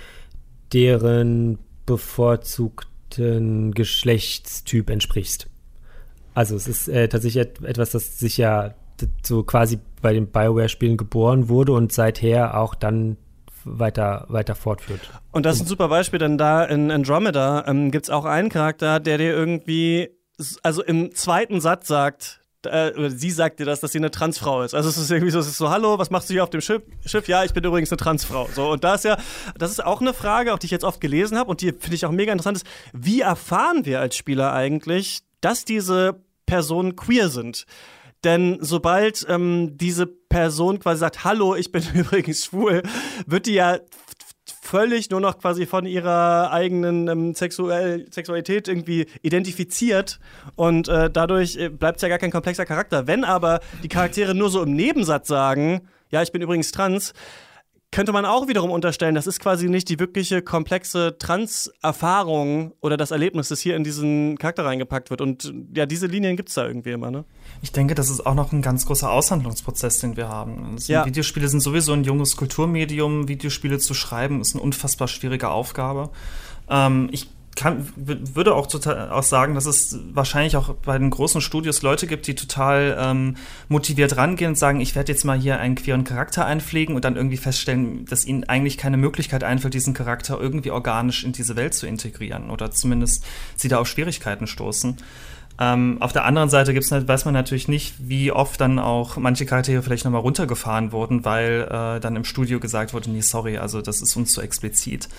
deren bevorzugten Geschlechtstyp entsprichst. Also es ist äh, tatsächlich et etwas, das sich ja so quasi bei den Bioware-Spielen geboren wurde und seither auch dann weiter, weiter fortführt.
Und das ist ein super Beispiel, denn da in Andromeda ähm, gibt es auch einen Charakter, der dir irgendwie, also im zweiten Satz sagt, äh, sie sagt dir das, dass sie eine Transfrau ist. Also es ist irgendwie so, es ist so, hallo, was machst du hier auf dem Schiff? Schiff? Ja, ich bin übrigens eine Transfrau. So, und da ist ja, das ist auch eine Frage, auch die ich jetzt oft gelesen habe und die finde ich auch mega interessant ist, wie erfahren wir als Spieler eigentlich, dass diese Personen queer sind. Denn sobald ähm, diese Person quasi sagt, hallo, ich bin übrigens schwul, wird die ja völlig nur noch quasi von ihrer eigenen ähm, Sexuell Sexualität irgendwie identifiziert und äh, dadurch äh, bleibt es ja gar kein komplexer Charakter. Wenn aber die Charaktere nur so im Nebensatz sagen, ja, ich bin übrigens trans, könnte man auch wiederum unterstellen, das ist quasi nicht die wirkliche komplexe Trans-Erfahrung oder das Erlebnis, das hier in diesen Charakter reingepackt wird. Und ja, diese Linien gibt es da irgendwie immer, ne?
Ich denke, das ist auch noch ein ganz großer Aushandlungsprozess, den wir haben. Also ja. Videospiele sind sowieso ein junges Kulturmedium. Videospiele zu schreiben ist eine unfassbar schwierige Aufgabe. Ähm, ich kann, würde auch total auch sagen, dass es wahrscheinlich auch bei den großen Studios Leute gibt, die total ähm, motiviert rangehen und sagen, ich werde jetzt mal hier einen queeren Charakter einpflegen und dann irgendwie feststellen, dass ihnen eigentlich keine Möglichkeit einfällt, diesen Charakter irgendwie organisch in diese Welt zu integrieren oder zumindest sie da auf Schwierigkeiten stoßen. Ähm, auf der anderen Seite gibt's, weiß man natürlich nicht, wie oft dann auch manche Charaktere vielleicht nochmal runtergefahren wurden, weil äh, dann im Studio gesagt wurde, nee, sorry, also das ist uns zu explizit.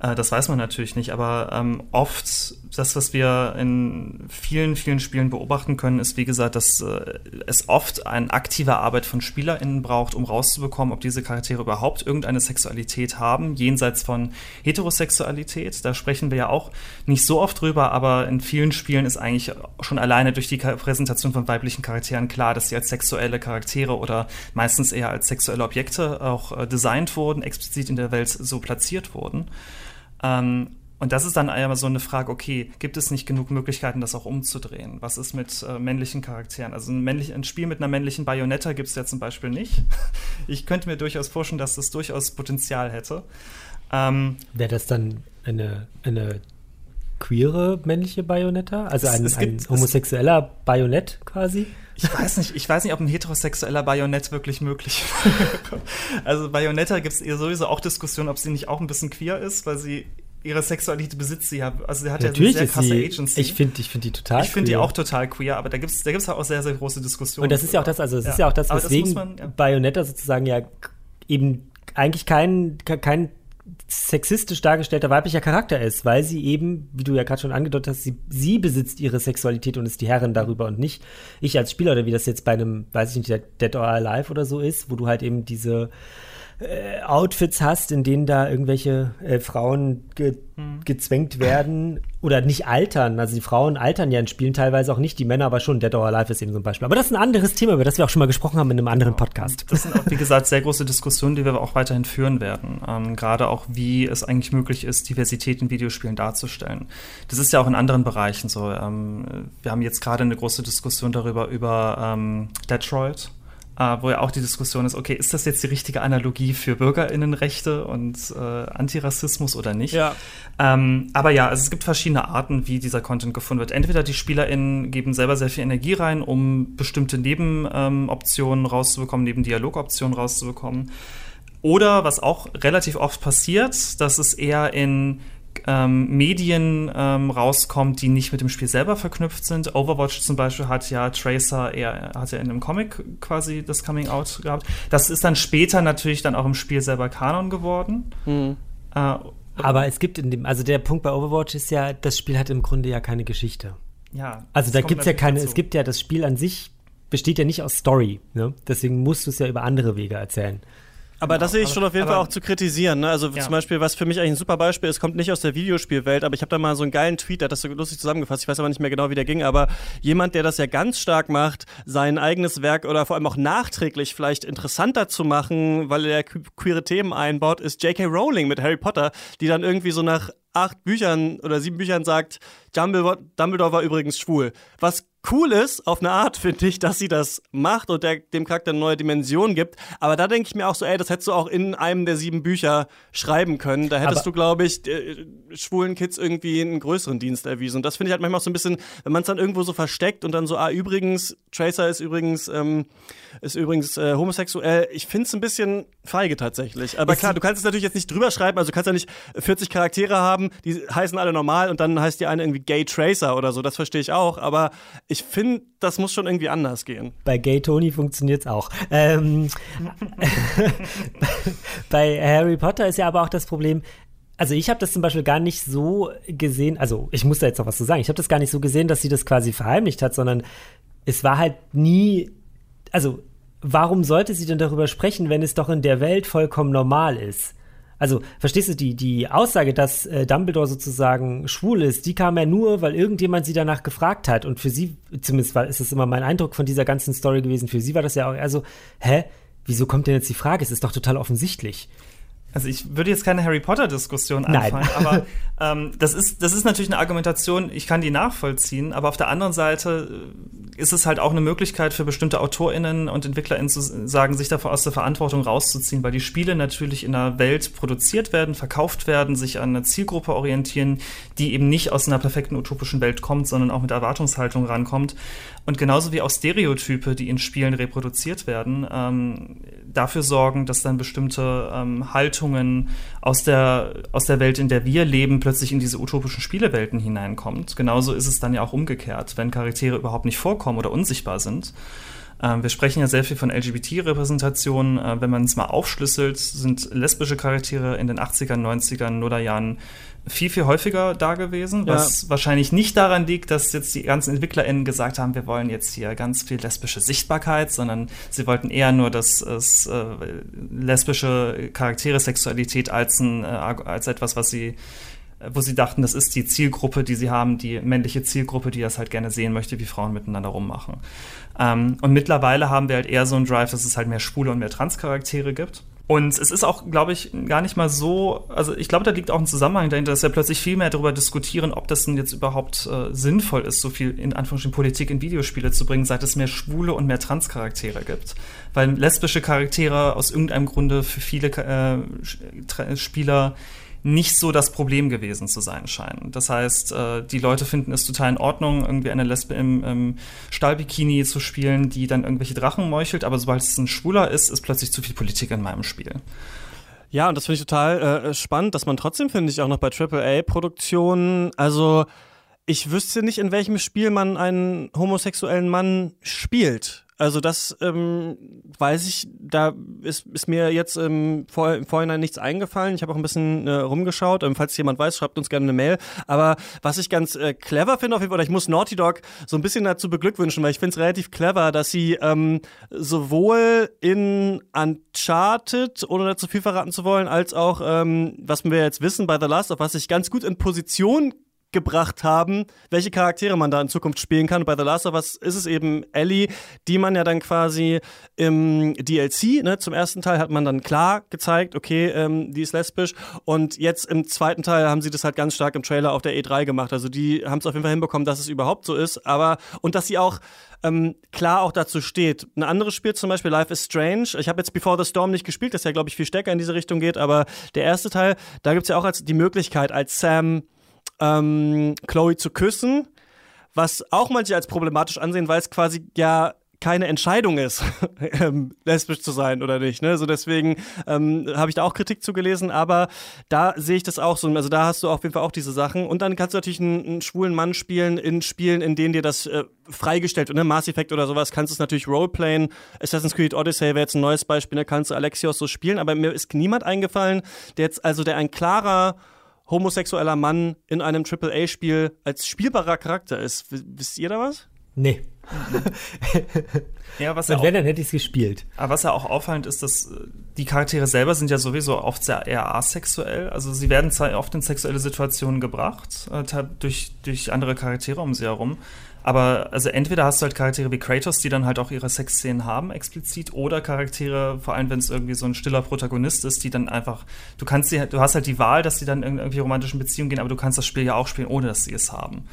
Äh, das weiß man natürlich nicht, aber ähm, oft das, was wir in vielen, vielen Spielen beobachten können, ist, wie gesagt, dass äh, es oft eine aktive Arbeit von SpielerInnen braucht, um rauszubekommen, ob diese Charaktere überhaupt irgendeine Sexualität haben, jenseits von Heterosexualität. Da sprechen wir ja auch nicht so oft drüber, aber in vielen Spielen ist eigentlich schon alleine durch die Präsentation von weiblichen Charakteren klar, dass sie als sexuelle Charaktere oder meistens eher als sexuelle Objekte auch äh, designt wurden, explizit in der Welt so platziert wurden. Ähm, und das ist dann einmal so eine Frage, okay, gibt es nicht genug Möglichkeiten, das auch umzudrehen? Was ist mit äh, männlichen Charakteren? Also ein, männlich, ein, Spiel mit einer männlichen Bayonetta gibt es ja zum Beispiel nicht. Ich könnte mir durchaus vorstellen, dass das durchaus Potenzial hätte.
Ähm, Wäre das dann eine, eine queere männliche Bayonetta? Also ein, gibt, ein homosexueller Bajonett quasi?
Ich weiß nicht, ich weiß nicht, ob ein heterosexueller Bajonett wirklich möglich wäre. also Bayonetta gibt es ihr sowieso auch Diskussionen, ob sie nicht auch ein bisschen queer ist, weil sie ihre Sexualität besitzt sie ja. Also sie hat
Natürlich
ja eine
sehr krasse sie, Agency. Ich finde ich find die total
Ich finde die auch total queer, aber da gibt es da gibt's auch sehr, sehr große Diskussionen.
Und das ist ja auch das, also es ja. ist ja auch das, weswegen das man, ja. Bayonetta sozusagen ja eben eigentlich kein, kein sexistisch dargestellter weiblicher Charakter ist, weil sie eben, wie du ja gerade schon angedeutet hast, sie, sie besitzt ihre Sexualität und ist die Herrin darüber und nicht ich als Spieler oder wie das jetzt bei einem, weiß ich nicht, Dead or Alive oder so ist, wo du halt eben diese äh, Outfits hast, in denen da irgendwelche äh, Frauen ge hm. gezwängt werden oder nicht altern. Also die Frauen altern ja in Spielen teilweise auch nicht, die Männer aber schon. Dead or Alive ist eben so ein Beispiel. Aber das ist ein anderes Thema, über das wir auch schon mal gesprochen haben in einem anderen. Podcast.
Das sind auch, wie gesagt, sehr große Diskussionen, die wir auch weiterhin führen werden. Ähm, Gerade auch, wie es eigentlich möglich ist, Diversität in Videospielen darzustellen. Das ist ja auch in anderen Bereichen so. Ähm, wir haben jetzt gerade eine große Diskussion darüber, über ähm, Detroit äh, wo ja auch die Diskussion ist, okay, ist das jetzt die richtige Analogie für Bürgerinnenrechte und äh, Antirassismus oder nicht?
Ja.
Ähm, aber ja, also es gibt verschiedene Arten, wie dieser Content gefunden wird. Entweder die SpielerInnen geben selber sehr viel Energie rein, um bestimmte Nebenoptionen ähm, rauszubekommen, neben Dialogoptionen rauszubekommen. Oder was auch relativ oft passiert, dass es eher in ähm, Medien ähm, rauskommt, die nicht mit dem Spiel selber verknüpft sind. Overwatch zum Beispiel hat ja Tracer eher, hat ja in einem Comic quasi das Coming Out gehabt. Das ist dann später natürlich dann auch im Spiel selber Kanon geworden. Mhm.
Äh, aber es gibt in dem, also der Punkt bei Overwatch ist ja, das Spiel hat im Grunde ja keine Geschichte.
Ja.
Also da gibt es ja keine, dazu. es gibt ja das Spiel an sich besteht ja nicht aus Story. Ne? Deswegen musst du es ja über andere Wege erzählen.
Aber genau, das sehe ich schon auf jeden Fall auch zu kritisieren. Ne? Also ja. zum Beispiel, was für mich eigentlich ein super Beispiel ist, kommt nicht aus der Videospielwelt, aber ich habe da mal so einen geilen Tweet, der hat das so lustig zusammengefasst. Ich weiß aber nicht mehr genau, wie der ging, aber jemand, der das ja ganz stark macht, sein eigenes Werk oder vor allem auch nachträglich vielleicht interessanter zu machen, weil er queere Themen einbaut, ist J.K. Rowling mit Harry Potter, die dann irgendwie so nach acht Büchern oder sieben Büchern sagt, Dumbledore, Dumbledore war übrigens schwul. Was cool ist, auf eine Art, finde ich, dass sie das macht und der, dem Charakter eine neue Dimension gibt. Aber da denke ich mir auch so, ey, das hättest du auch in einem der sieben Bücher schreiben können. Da hättest Aber du, glaube ich, äh, schwulen Kids irgendwie einen größeren Dienst erwiesen. Und das finde ich halt manchmal auch so ein bisschen, wenn man es dann irgendwo so versteckt und dann so, ah, übrigens, Tracer ist übrigens, ähm, ist übrigens äh, homosexuell. Ich finde es ein bisschen feige tatsächlich. Aber ist klar, du kannst es natürlich jetzt nicht drüber schreiben. Also du kannst ja nicht 40 Charaktere haben, die heißen alle normal und dann heißt die eine irgendwie Gay Tracer oder so. Das verstehe ich auch. Aber ich finde, das muss schon irgendwie anders gehen.
Bei Gay Tony funktioniert es auch. Ähm, bei Harry Potter ist ja aber auch das Problem, also ich habe das zum Beispiel gar nicht so gesehen, also ich muss da jetzt noch was zu sagen, ich habe das gar nicht so gesehen, dass sie das quasi verheimlicht hat, sondern es war halt nie, also warum sollte sie denn darüber sprechen, wenn es doch in der Welt vollkommen normal ist? Also, verstehst du, die, die Aussage, dass äh, Dumbledore sozusagen schwul ist, die kam ja nur, weil irgendjemand sie danach gefragt hat. Und für sie, zumindest war, ist es immer mein Eindruck von dieser ganzen Story gewesen, für sie war das ja auch eher so, hä, wieso kommt denn jetzt die Frage? Es ist doch total offensichtlich.
Also ich würde jetzt keine Harry Potter-Diskussion anfangen, aber ähm, das, ist, das ist natürlich eine Argumentation, ich kann die nachvollziehen, aber auf der anderen Seite äh, ist es halt auch eine Möglichkeit für bestimmte AutorInnen und EntwicklerInnen zu sagen, sich davor aus der Verantwortung rauszuziehen, weil die Spiele natürlich in einer Welt produziert werden, verkauft werden, sich an eine Zielgruppe orientieren, die eben nicht aus einer perfekten utopischen Welt kommt, sondern auch mit Erwartungshaltung rankommt. Und genauso wie auch Stereotype, die in Spielen reproduziert werden, ähm, dafür sorgen, dass dann bestimmte ähm, Haltungen aus der, aus der Welt, in der wir leben, plötzlich in diese utopischen Spielewelten hineinkommt. Genauso ist es dann ja auch umgekehrt, wenn Charaktere überhaupt nicht vorkommen oder unsichtbar sind. Ähm, wir sprechen ja sehr viel von LGBT-Repräsentation. Äh, wenn man es mal aufschlüsselt, sind lesbische Charaktere in den 80ern, 90ern, Nullerjahren viel, viel häufiger da gewesen, was ja. wahrscheinlich nicht daran liegt, dass jetzt die ganzen EntwicklerInnen gesagt haben, wir wollen jetzt hier ganz viel lesbische Sichtbarkeit, sondern sie wollten eher nur, dass es äh, lesbische Charaktere, Sexualität als, ein, äh, als etwas, was sie wo sie dachten, das ist die Zielgruppe, die sie haben, die männliche Zielgruppe, die das halt gerne sehen möchte, wie Frauen miteinander rummachen. Ähm, und mittlerweile haben wir halt eher so einen Drive, dass es halt mehr Schwule und mehr Transcharaktere gibt. Und es ist auch, glaube ich, gar nicht mal so, also ich glaube, da liegt auch ein Zusammenhang dahinter, dass wir plötzlich viel mehr darüber diskutieren, ob das denn jetzt überhaupt äh, sinnvoll ist, so viel in Anführungsstrichen Politik in Videospiele zu bringen, seit es mehr schwule und mehr Transcharaktere gibt. Weil lesbische Charaktere aus irgendeinem Grunde für viele äh, Spieler nicht so das Problem gewesen zu sein scheinen. Das heißt, äh, die Leute finden es total in Ordnung, irgendwie eine Lesbe im, im Stahlbikini zu spielen, die dann irgendwelche Drachen meuchelt, aber sobald es ein Schwuler ist, ist plötzlich zu viel Politik in meinem Spiel.
Ja, und das finde ich total äh, spannend, dass man trotzdem, finde ich, auch noch bei AAA-Produktionen, also ich wüsste nicht, in welchem Spiel man einen homosexuellen Mann spielt. Also das ähm, weiß ich, da ist, ist mir jetzt ähm, vor, im Vorhinein nichts eingefallen. Ich habe auch ein bisschen äh, rumgeschaut. Ähm, falls jemand weiß, schreibt uns gerne eine Mail. Aber was ich ganz äh, clever finde auf jeden Fall, oder ich muss Naughty Dog so ein bisschen dazu beglückwünschen, weil ich finde es relativ clever, dass sie ähm, sowohl in Uncharted, ohne dazu viel verraten zu wollen, als auch, ähm, was wir jetzt wissen bei The Last of Us, sich ganz gut in Position gebracht haben, welche Charaktere man da in Zukunft spielen kann. Bei The Last of Us ist es eben Ellie, die man ja dann quasi im DLC, ne, zum ersten Teil hat man dann klar gezeigt, okay, ähm, die ist lesbisch. Und jetzt im zweiten Teil haben sie das halt ganz stark im Trailer auf der E3 gemacht. Also die haben es auf jeden Fall hinbekommen, dass es überhaupt so ist. Aber, und dass sie auch ähm, klar auch dazu steht. Ein anderes Spiel zum Beispiel, Life is Strange. Ich habe jetzt Before the Storm nicht gespielt, das ja, glaube ich, viel stärker in diese Richtung geht. Aber der erste Teil, da gibt es ja auch als die Möglichkeit, als Sam ähm, Chloe zu küssen, was auch manche als problematisch ansehen, weil es quasi ja keine Entscheidung ist, ähm, lesbisch zu sein oder nicht. Ne? So deswegen ähm, habe ich da auch Kritik zugelesen, aber da sehe ich das auch so. Also da hast du auf jeden Fall auch diese Sachen. Und dann kannst du natürlich einen, einen schwulen Mann spielen in Spielen, in denen dir das äh, freigestellt wird. Ne? Mass Effect oder sowas kannst du es natürlich roleplayen. Assassin's Creed Odyssey wäre jetzt ein neues Beispiel, da ne? kannst du Alexios so spielen, aber mir ist niemand eingefallen, der jetzt, also der ein klarer homosexueller Mann in einem AAA-Spiel als spielbarer Charakter ist. Wisst ihr da was?
Nee.
ja, was
ja wenn, dann hätte ich es gespielt.
Aber was ja auch auffallend ist, dass äh, die Charaktere selber sind ja sowieso oft sehr eher asexuell. Also sie werden zwar oft in sexuelle Situationen gebracht, äh, durch, durch andere Charaktere um sie herum. Aber also entweder hast du halt Charaktere wie Kratos, die dann halt auch ihre Sexszenen haben, explizit, oder Charaktere, vor allem wenn es irgendwie so ein stiller Protagonist ist, die dann einfach, du kannst sie, du hast halt die Wahl, dass sie dann in irgendwie romantischen Beziehungen gehen, aber du kannst das Spiel ja auch spielen, ohne dass sie es haben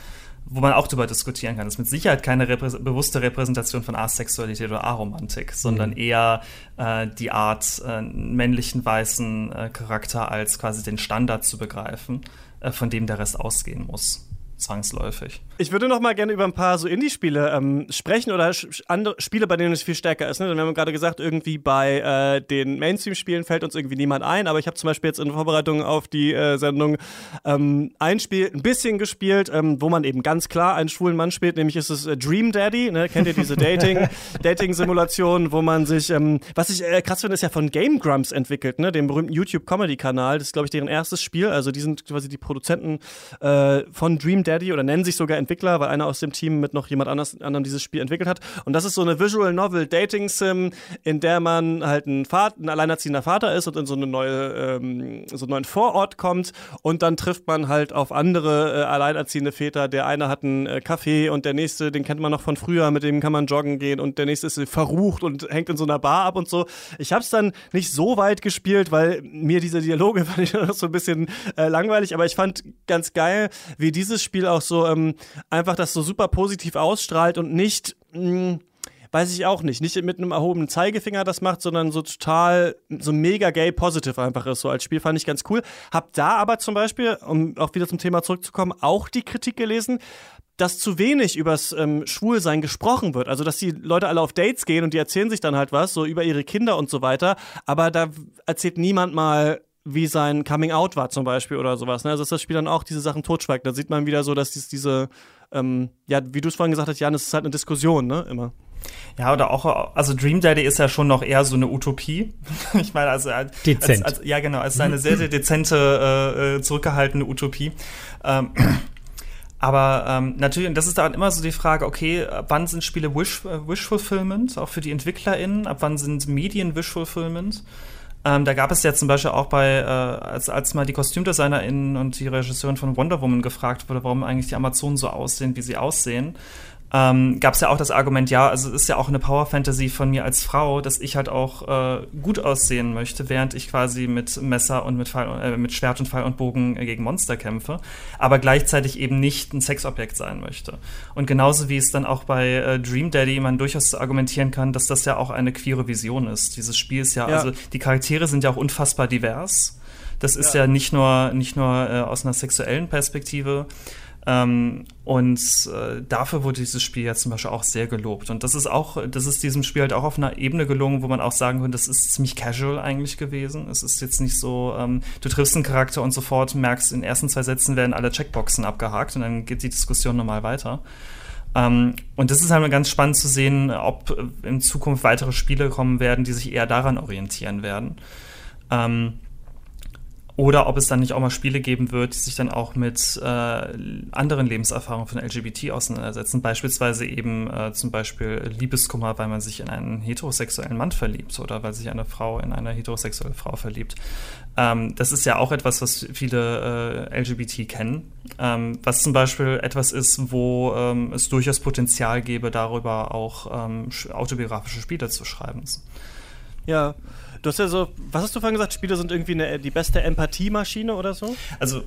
wo man auch darüber diskutieren kann. Das ist mit Sicherheit keine Reprä bewusste Repräsentation von Asexualität oder Aromantik, sondern mhm. eher äh, die Art, äh, männlichen weißen äh, Charakter als quasi den Standard zu begreifen, äh, von dem der Rest ausgehen muss zwangsläufig.
Ich würde noch mal gerne über ein paar so Indie-Spiele ähm, sprechen oder andere Spiele, bei denen es viel stärker ist. Ne? Wir haben gerade gesagt, irgendwie bei äh, den Mainstream-Spielen fällt uns irgendwie niemand ein, aber ich habe zum Beispiel jetzt in Vorbereitung auf die äh, Sendung ähm, ein Spiel ein bisschen gespielt, ähm, wo man eben ganz klar einen schwulen Mann spielt, nämlich ist es äh, Dream Daddy. Ne? Kennt ihr diese Dating, Dating-Simulation, wo man sich, ähm, was ich äh, krass finde, ist ja von Game Grumps entwickelt, ne? dem berühmten YouTube-Comedy-Kanal. Das ist, glaube ich, deren erstes Spiel. Also die sind quasi die Produzenten äh, von Dream Daddy oder nennen sich sogar Entwickler, weil einer aus dem Team mit noch jemand anders, anderem dieses Spiel entwickelt hat. Und das ist so eine Visual Novel Dating Sim, in der man halt ein, Vater, ein alleinerziehender Vater ist und in so, eine neue, ähm, so einen neuen Vorort kommt. Und dann trifft man halt auf andere äh, alleinerziehende Väter. Der eine hat einen äh, Café und der nächste, den kennt man noch von früher, mit dem kann man joggen gehen und der nächste ist verrucht und hängt in so einer Bar ab und so. Ich habe es dann nicht so weit gespielt, weil mir diese Dialoge fand ich so ein bisschen äh, langweilig, aber ich fand ganz geil, wie dieses Spiel auch so ähm, einfach das so super positiv ausstrahlt und nicht, mh, hm, weiß ich auch nicht, nicht mit einem erhobenen Zeigefinger das macht, sondern so total, so mega gay positive einfach ist. So als Spiel fand ich ganz cool. Hab da aber zum Beispiel, um auch wieder zum Thema zurückzukommen, auch die Kritik gelesen, dass zu wenig übers ähm, Schwulsein gesprochen wird. Also, dass die Leute alle auf Dates gehen und die erzählen sich dann halt was, so über ihre Kinder und so weiter. Aber da erzählt niemand mal, wie sein Coming Out war zum Beispiel oder sowas. Ne? Also dass das Spiel dann auch diese Sachen totschweigt. Da sieht man wieder so, dass dies, diese, ähm, ja, wie du es vorhin gesagt hast, Jan, es ist halt eine Diskussion, ne, immer.
Ja, oder auch, also Dream Daddy ist ja schon noch eher so eine Utopie. ich meine, also als,
Dezent.
Als, als, ja, genau, es ist eine sehr, sehr dezente, äh, äh, zurückgehaltene Utopie. Ähm, aber ähm, natürlich, und das ist dann immer so die Frage, okay, ab wann sind Spiele Wish, äh, Wish Fulfillment, auch für die EntwicklerInnen, ab wann sind Medien Wish Fulfillment? Ähm, da gab es ja zum Beispiel auch bei, äh, als, als mal die KostümdesignerInnen und die Regisseurin von Wonder Woman gefragt wurde, warum eigentlich die Amazonen so aussehen, wie sie aussehen, ähm, gab es ja auch das Argument, ja, also es ist ja auch eine Power Fantasy von mir als Frau, dass ich halt auch äh, gut aussehen möchte, während ich quasi mit Messer und mit, Pfeil, äh, mit Schwert und Pfeil und Bogen äh, gegen Monster kämpfe, aber gleichzeitig eben nicht ein Sexobjekt sein möchte. Und genauso wie es dann auch bei äh, Dream Daddy man durchaus argumentieren kann, dass das ja auch eine queere Vision ist. Dieses Spiel ist ja, ja. also die Charaktere sind ja auch unfassbar divers. Das ist ja, ja nicht nur, nicht nur äh, aus einer sexuellen Perspektive, ähm, und äh, dafür wurde dieses Spiel ja zum Beispiel auch sehr gelobt. Und das ist auch, das ist diesem Spiel halt auch auf einer Ebene gelungen, wo man auch sagen könnte, das ist ziemlich casual eigentlich gewesen. Es ist jetzt nicht so, ähm, du triffst einen Charakter und sofort merkst, in den ersten zwei Sätzen werden alle Checkboxen abgehakt und dann geht die Diskussion nochmal weiter. Ähm, und das ist halt ganz spannend zu sehen, ob in Zukunft weitere Spiele kommen werden, die sich eher daran orientieren werden. Ähm, oder ob es dann nicht auch mal Spiele geben wird, die sich dann auch mit äh, anderen Lebenserfahrungen von LGBT auseinandersetzen. Beispielsweise eben äh, zum Beispiel Liebeskummer, weil man sich in einen heterosexuellen Mann verliebt oder weil sich eine Frau in eine heterosexuelle Frau verliebt. Ähm, das ist ja auch etwas, was viele äh, LGBT kennen. Ähm, was zum Beispiel etwas ist, wo ähm, es durchaus Potenzial gäbe, darüber auch ähm, autobiografische Spiele zu schreiben.
Ja, Du hast ja so, was hast du vorhin gesagt? Spiele sind irgendwie eine, die beste Empathiemaschine oder so?
Also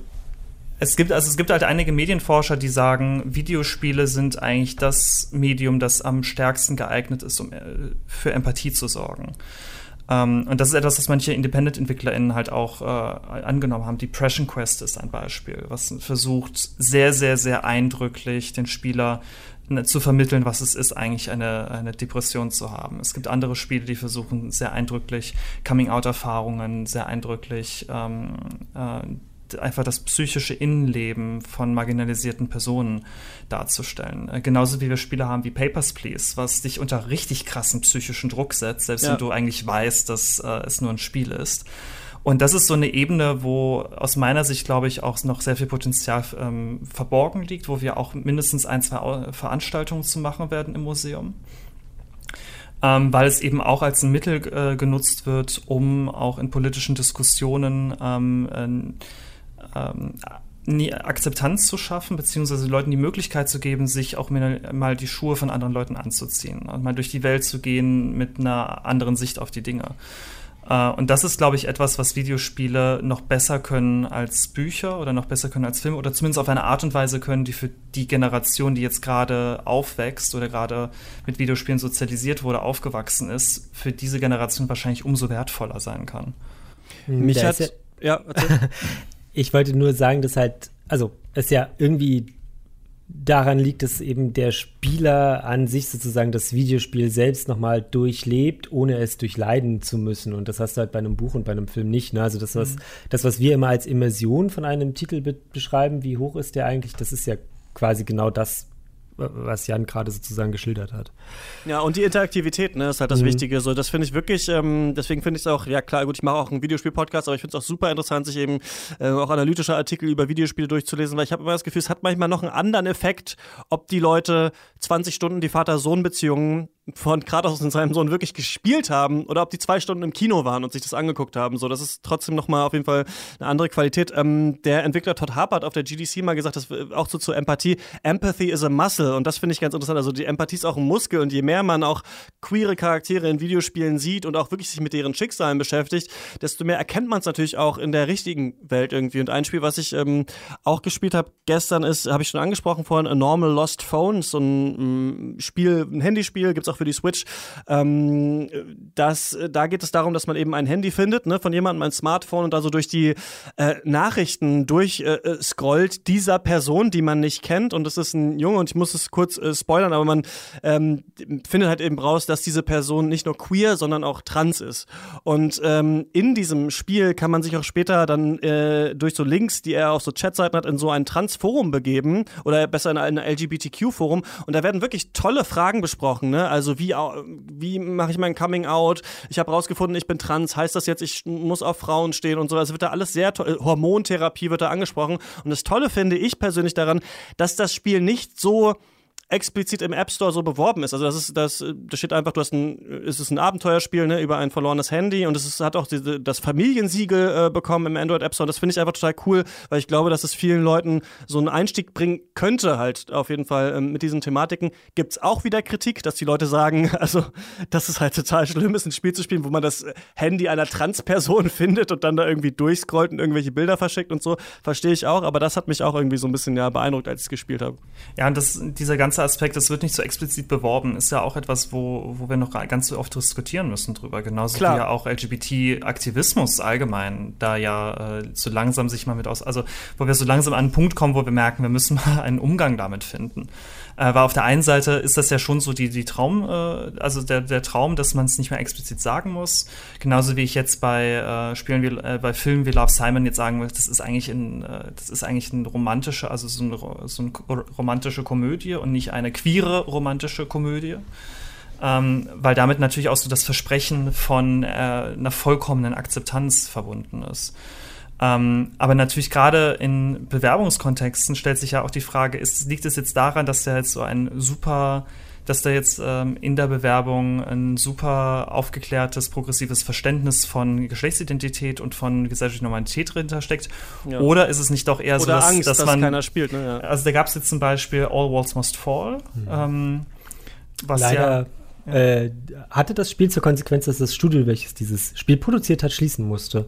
es gibt, also es gibt halt einige Medienforscher, die sagen, Videospiele sind eigentlich das Medium, das am stärksten geeignet ist, um äh, für Empathie zu sorgen. Um, ähm, und das ist etwas, was manche Independent-EntwicklerInnen halt auch äh, angenommen haben. Depression Quest ist ein Beispiel, was versucht, sehr, sehr, sehr eindrücklich den Spieler zu vermitteln, was es ist, eigentlich eine, eine Depression zu haben. Es gibt andere Spiele, die versuchen sehr eindrücklich Coming-out-Erfahrungen, sehr eindrücklich ähm, äh, einfach das psychische Innenleben von marginalisierten Personen darzustellen. Äh, genauso wie wir Spiele haben wie Papers, Please, was dich unter richtig krassen psychischen Druck setzt, selbst ja. wenn du eigentlich weißt, dass äh, es nur ein Spiel ist. Und das ist so eine Ebene, wo aus meiner Sicht, glaube ich, auch noch sehr viel Potenzial ähm, verborgen liegt, wo wir auch mindestens ein, zwei Veranstaltungen zu machen werden im Museum. Ähm, weil es eben auch als ein Mittel äh, genutzt wird, um auch in politischen Diskussionen ähm, äh, Akzeptanz zu schaffen, beziehungsweise Leuten die Möglichkeit zu geben, sich auch mal die Schuhe von anderen Leuten anzuziehen und mal durch die Welt zu gehen mit einer anderen Sicht auf die Dinge. Äh, und das ist, glaube ich, etwas, was Videospiele noch besser können als Bücher oder noch besser können als Filme oder zumindest auf eine Art und Weise können, die für die Generation, die jetzt gerade aufwächst oder gerade mit Videospielen sozialisiert wurde, aufgewachsen ist, für diese Generation wahrscheinlich umso wertvoller sein kann.
Hm, Mich hat, ja, ich wollte nur sagen, dass halt, also es ja irgendwie daran liegt, dass eben der Spieler an sich sozusagen das Videospiel selbst nochmal durchlebt, ohne es durchleiden zu müssen. Und das hast du halt bei einem Buch und bei einem Film nicht. Ne? Also das, was, mhm. das, was wir immer als Immersion von einem Titel be beschreiben, wie hoch ist der eigentlich, das ist ja quasi genau das, was Jan gerade sozusagen geschildert hat.
Ja, und die Interaktivität, ne, ist halt das mhm. Wichtige. So, das finde ich wirklich, ähm, deswegen finde ich es auch, ja klar, gut, ich mache auch einen Videospiel-Podcast, aber ich finde es auch super interessant, sich eben äh, auch analytische Artikel über Videospiele durchzulesen, weil ich habe immer das Gefühl, es hat manchmal noch einen anderen Effekt, ob die Leute 20 Stunden die Vater-Sohn-Beziehungen von Kratos und seinem Sohn wirklich gespielt haben oder ob die zwei Stunden im Kino waren und sich das angeguckt haben. So, das ist trotzdem nochmal auf jeden Fall eine andere Qualität. Ähm, der Entwickler Todd Harper hat auf der GDC mal gesagt, das auch so zur Empathie. Empathy is a muscle und das finde ich ganz interessant. Also die Empathie ist auch ein Muskel und je mehr man auch queere Charaktere in Videospielen sieht und auch wirklich sich mit deren Schicksalen beschäftigt, desto mehr erkennt man es natürlich auch in der richtigen Welt irgendwie. Und ein Spiel, was ich ähm, auch gespielt habe gestern ist, habe ich schon angesprochen vorhin, A Normal Lost Phone, so ein mm, Spiel, ein Handyspiel, gibt es auch für die Switch. Ähm, das, da geht es darum, dass man eben ein Handy findet, ne, von jemandem ein Smartphone und da so durch die äh, Nachrichten durchscrollt äh, dieser Person, die man nicht kennt. Und das ist ein Junge und ich muss es kurz äh, spoilern, aber man ähm, findet halt eben raus, dass diese Person nicht nur queer, sondern auch trans ist. Und ähm, in diesem Spiel kann man sich auch später dann äh, durch so Links, die er auf so Chatseiten hat, in so ein Trans-Forum begeben oder besser in ein LGBTQ-Forum. Und da werden wirklich tolle Fragen besprochen. Ne? Also wie, wie mache ich mein Coming Out? Ich habe rausgefunden, ich bin trans. Heißt das jetzt, ich muss auf Frauen stehen und so? Also wird da alles sehr toll. Hormontherapie wird da angesprochen. Und das Tolle finde ich persönlich daran, dass das Spiel nicht so explizit im App Store so beworben ist. Also das ist das, das steht einfach, du hast ein, ist es ein Abenteuerspiel ne, über ein verlorenes Handy und es ist, hat auch diese, das Familiensiegel äh, bekommen im Android App Store. Das finde ich einfach total cool, weil ich glaube, dass es vielen Leuten so einen Einstieg bringen könnte halt auf jeden Fall ähm, mit diesen Thematiken. Gibt es auch wieder Kritik, dass die Leute sagen, also dass es halt total schlimm ist, ein Spiel zu spielen, wo man das Handy einer Transperson findet und dann da irgendwie durchscrollt und irgendwelche Bilder verschickt und so. Verstehe ich auch, aber das hat mich auch irgendwie so ein bisschen ja beeindruckt, als ich es gespielt habe.
Ja, und das, dieser ganze ganze Aspekt, das wird nicht so explizit beworben, ist ja auch etwas, wo, wo wir noch ganz oft diskutieren müssen drüber. Genauso Klar. wie ja auch LGBT-Aktivismus allgemein da ja äh, so langsam sich mal mit aus, also wo wir so langsam an einen Punkt kommen, wo wir merken, wir müssen mal einen Umgang damit finden. Äh, weil auf der einen Seite ist das ja schon so die, die Traum, äh, also der, der Traum, dass man es nicht mehr explizit sagen muss. Genauso wie ich jetzt bei äh, Spielen wie, äh, bei Filmen wie Love Simon jetzt sagen will, das ist eigentlich ein, äh, das ist eigentlich ein romantische, also so eine, so eine romantische Komödie und nicht eine queere romantische Komödie. Ähm, weil damit natürlich auch so das Versprechen von äh, einer vollkommenen Akzeptanz verbunden ist. Ähm, aber natürlich gerade in Bewerbungskontexten stellt sich ja auch die Frage, ist, liegt es jetzt daran, dass der jetzt so ein super, dass da jetzt ähm, in der Bewerbung ein super aufgeklärtes, progressives Verständnis von Geschlechtsidentität und von gesellschaftlicher Normalität drin steckt? Ja. Oder ist es nicht doch eher Oder so, dass,
Angst,
dass, dass man.
keiner spielt, ne?
ja. Also da gab es jetzt zum Beispiel All Walls Must Fall. Mhm. Ähm,
was Leider ja, äh, hatte das Spiel zur Konsequenz, dass das Studio, welches dieses Spiel produziert hat, schließen musste.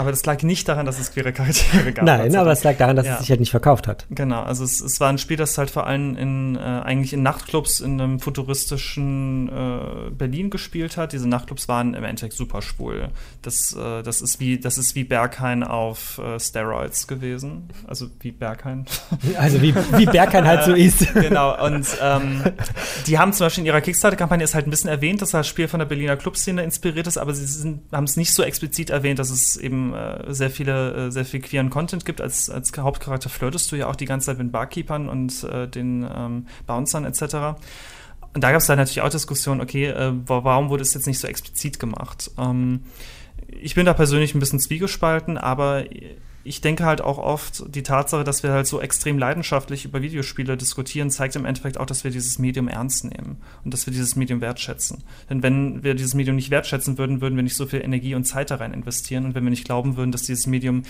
Aber das lag nicht daran, dass es queere Charaktere gab.
Nein, aber es lag daran, dass ja. es sich halt nicht verkauft hat.
Genau, also es, es war ein Spiel, das halt vor allem in, äh, eigentlich in Nachtclubs in einem futuristischen äh, Berlin gespielt hat. Diese Nachtclubs waren im Endeffekt super schwul. Das, äh, das, ist, wie, das ist wie Berghain auf äh, Steroids gewesen. Also wie Berghain.
Also wie, wie Berghain halt so ist.
genau, und ähm, die haben zum Beispiel in ihrer Kickstarter-Kampagne ist halt ein bisschen erwähnt, dass das Spiel von der Berliner Clubszene inspiriert ist, aber sie haben es nicht so explizit erwähnt, dass es eben äh, sehr viele, äh, sehr viel queeren Content gibt. Als, als Hauptcharakter flirtest du ja auch die ganze Zeit mit Barkeepern und äh, den ähm, Bouncern etc. Und da gab es dann natürlich auch Diskussionen, okay, äh, warum wurde es jetzt nicht so explizit gemacht? Ähm, ich bin da persönlich ein bisschen zwiegespalten, aber ich denke halt auch oft, die Tatsache, dass wir halt so extrem leidenschaftlich über Videospiele diskutieren, zeigt im Endeffekt auch, dass wir dieses Medium ernst nehmen und dass wir dieses Medium wertschätzen. Denn wenn wir dieses Medium nicht wertschätzen würden, würden wir nicht so viel Energie und Zeit da rein investieren. Und wenn wir nicht glauben würden, dass dieses Medium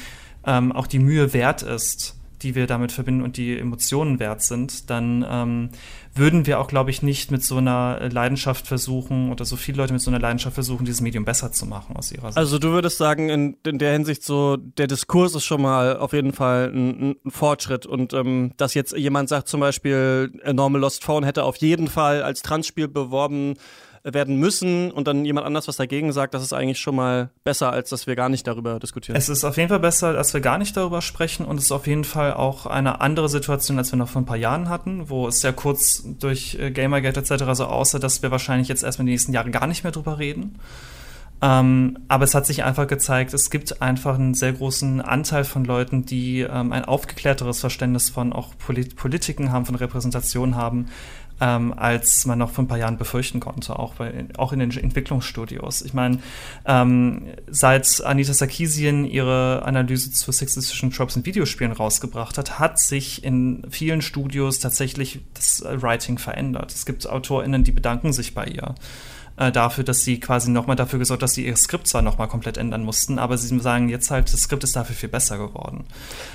ähm, auch die Mühe wert ist, die wir damit verbinden und die Emotionen wert sind, dann ähm, würden wir auch, glaube ich, nicht mit so einer Leidenschaft versuchen oder so viele Leute mit so einer Leidenschaft versuchen, dieses Medium besser zu machen aus ihrer Sicht.
Also du würdest sagen, in, in der Hinsicht so, der Diskurs ist schon mal auf jeden Fall ein, ein Fortschritt und ähm, dass jetzt jemand sagt zum Beispiel, A Normal Lost Phone hätte auf jeden Fall als Transspiel beworben werden müssen und dann jemand anders was dagegen sagt, das ist eigentlich schon mal besser, als dass wir gar nicht darüber diskutieren.
Es ist auf jeden Fall besser, als wir gar nicht darüber sprechen und es ist auf jeden Fall auch eine andere Situation, als wir noch vor ein paar Jahren hatten, wo es ja kurz durch äh, Gamergate etc. so aussah, dass wir wahrscheinlich jetzt erstmal die nächsten Jahre gar nicht mehr drüber reden. Ähm, aber es hat sich einfach gezeigt, es gibt einfach einen sehr großen Anteil von Leuten, die ähm, ein aufgeklärteres Verständnis von auch Polit Politiken haben, von Repräsentation haben, ähm, als man noch vor ein paar Jahren befürchten konnte, auch, bei, auch in den Entwicklungsstudios. Ich meine, ähm, seit Anita Sarkeesian ihre Analyse zu sexistischen Tropes in Videospielen rausgebracht hat, hat sich in vielen Studios tatsächlich das Writing verändert. Es gibt AutorInnen, die bedanken sich bei ihr äh, dafür, dass sie quasi nochmal dafür gesorgt, dass sie ihr Skript zwar nochmal komplett ändern mussten, aber sie sagen jetzt halt, das Skript ist dafür viel besser geworden.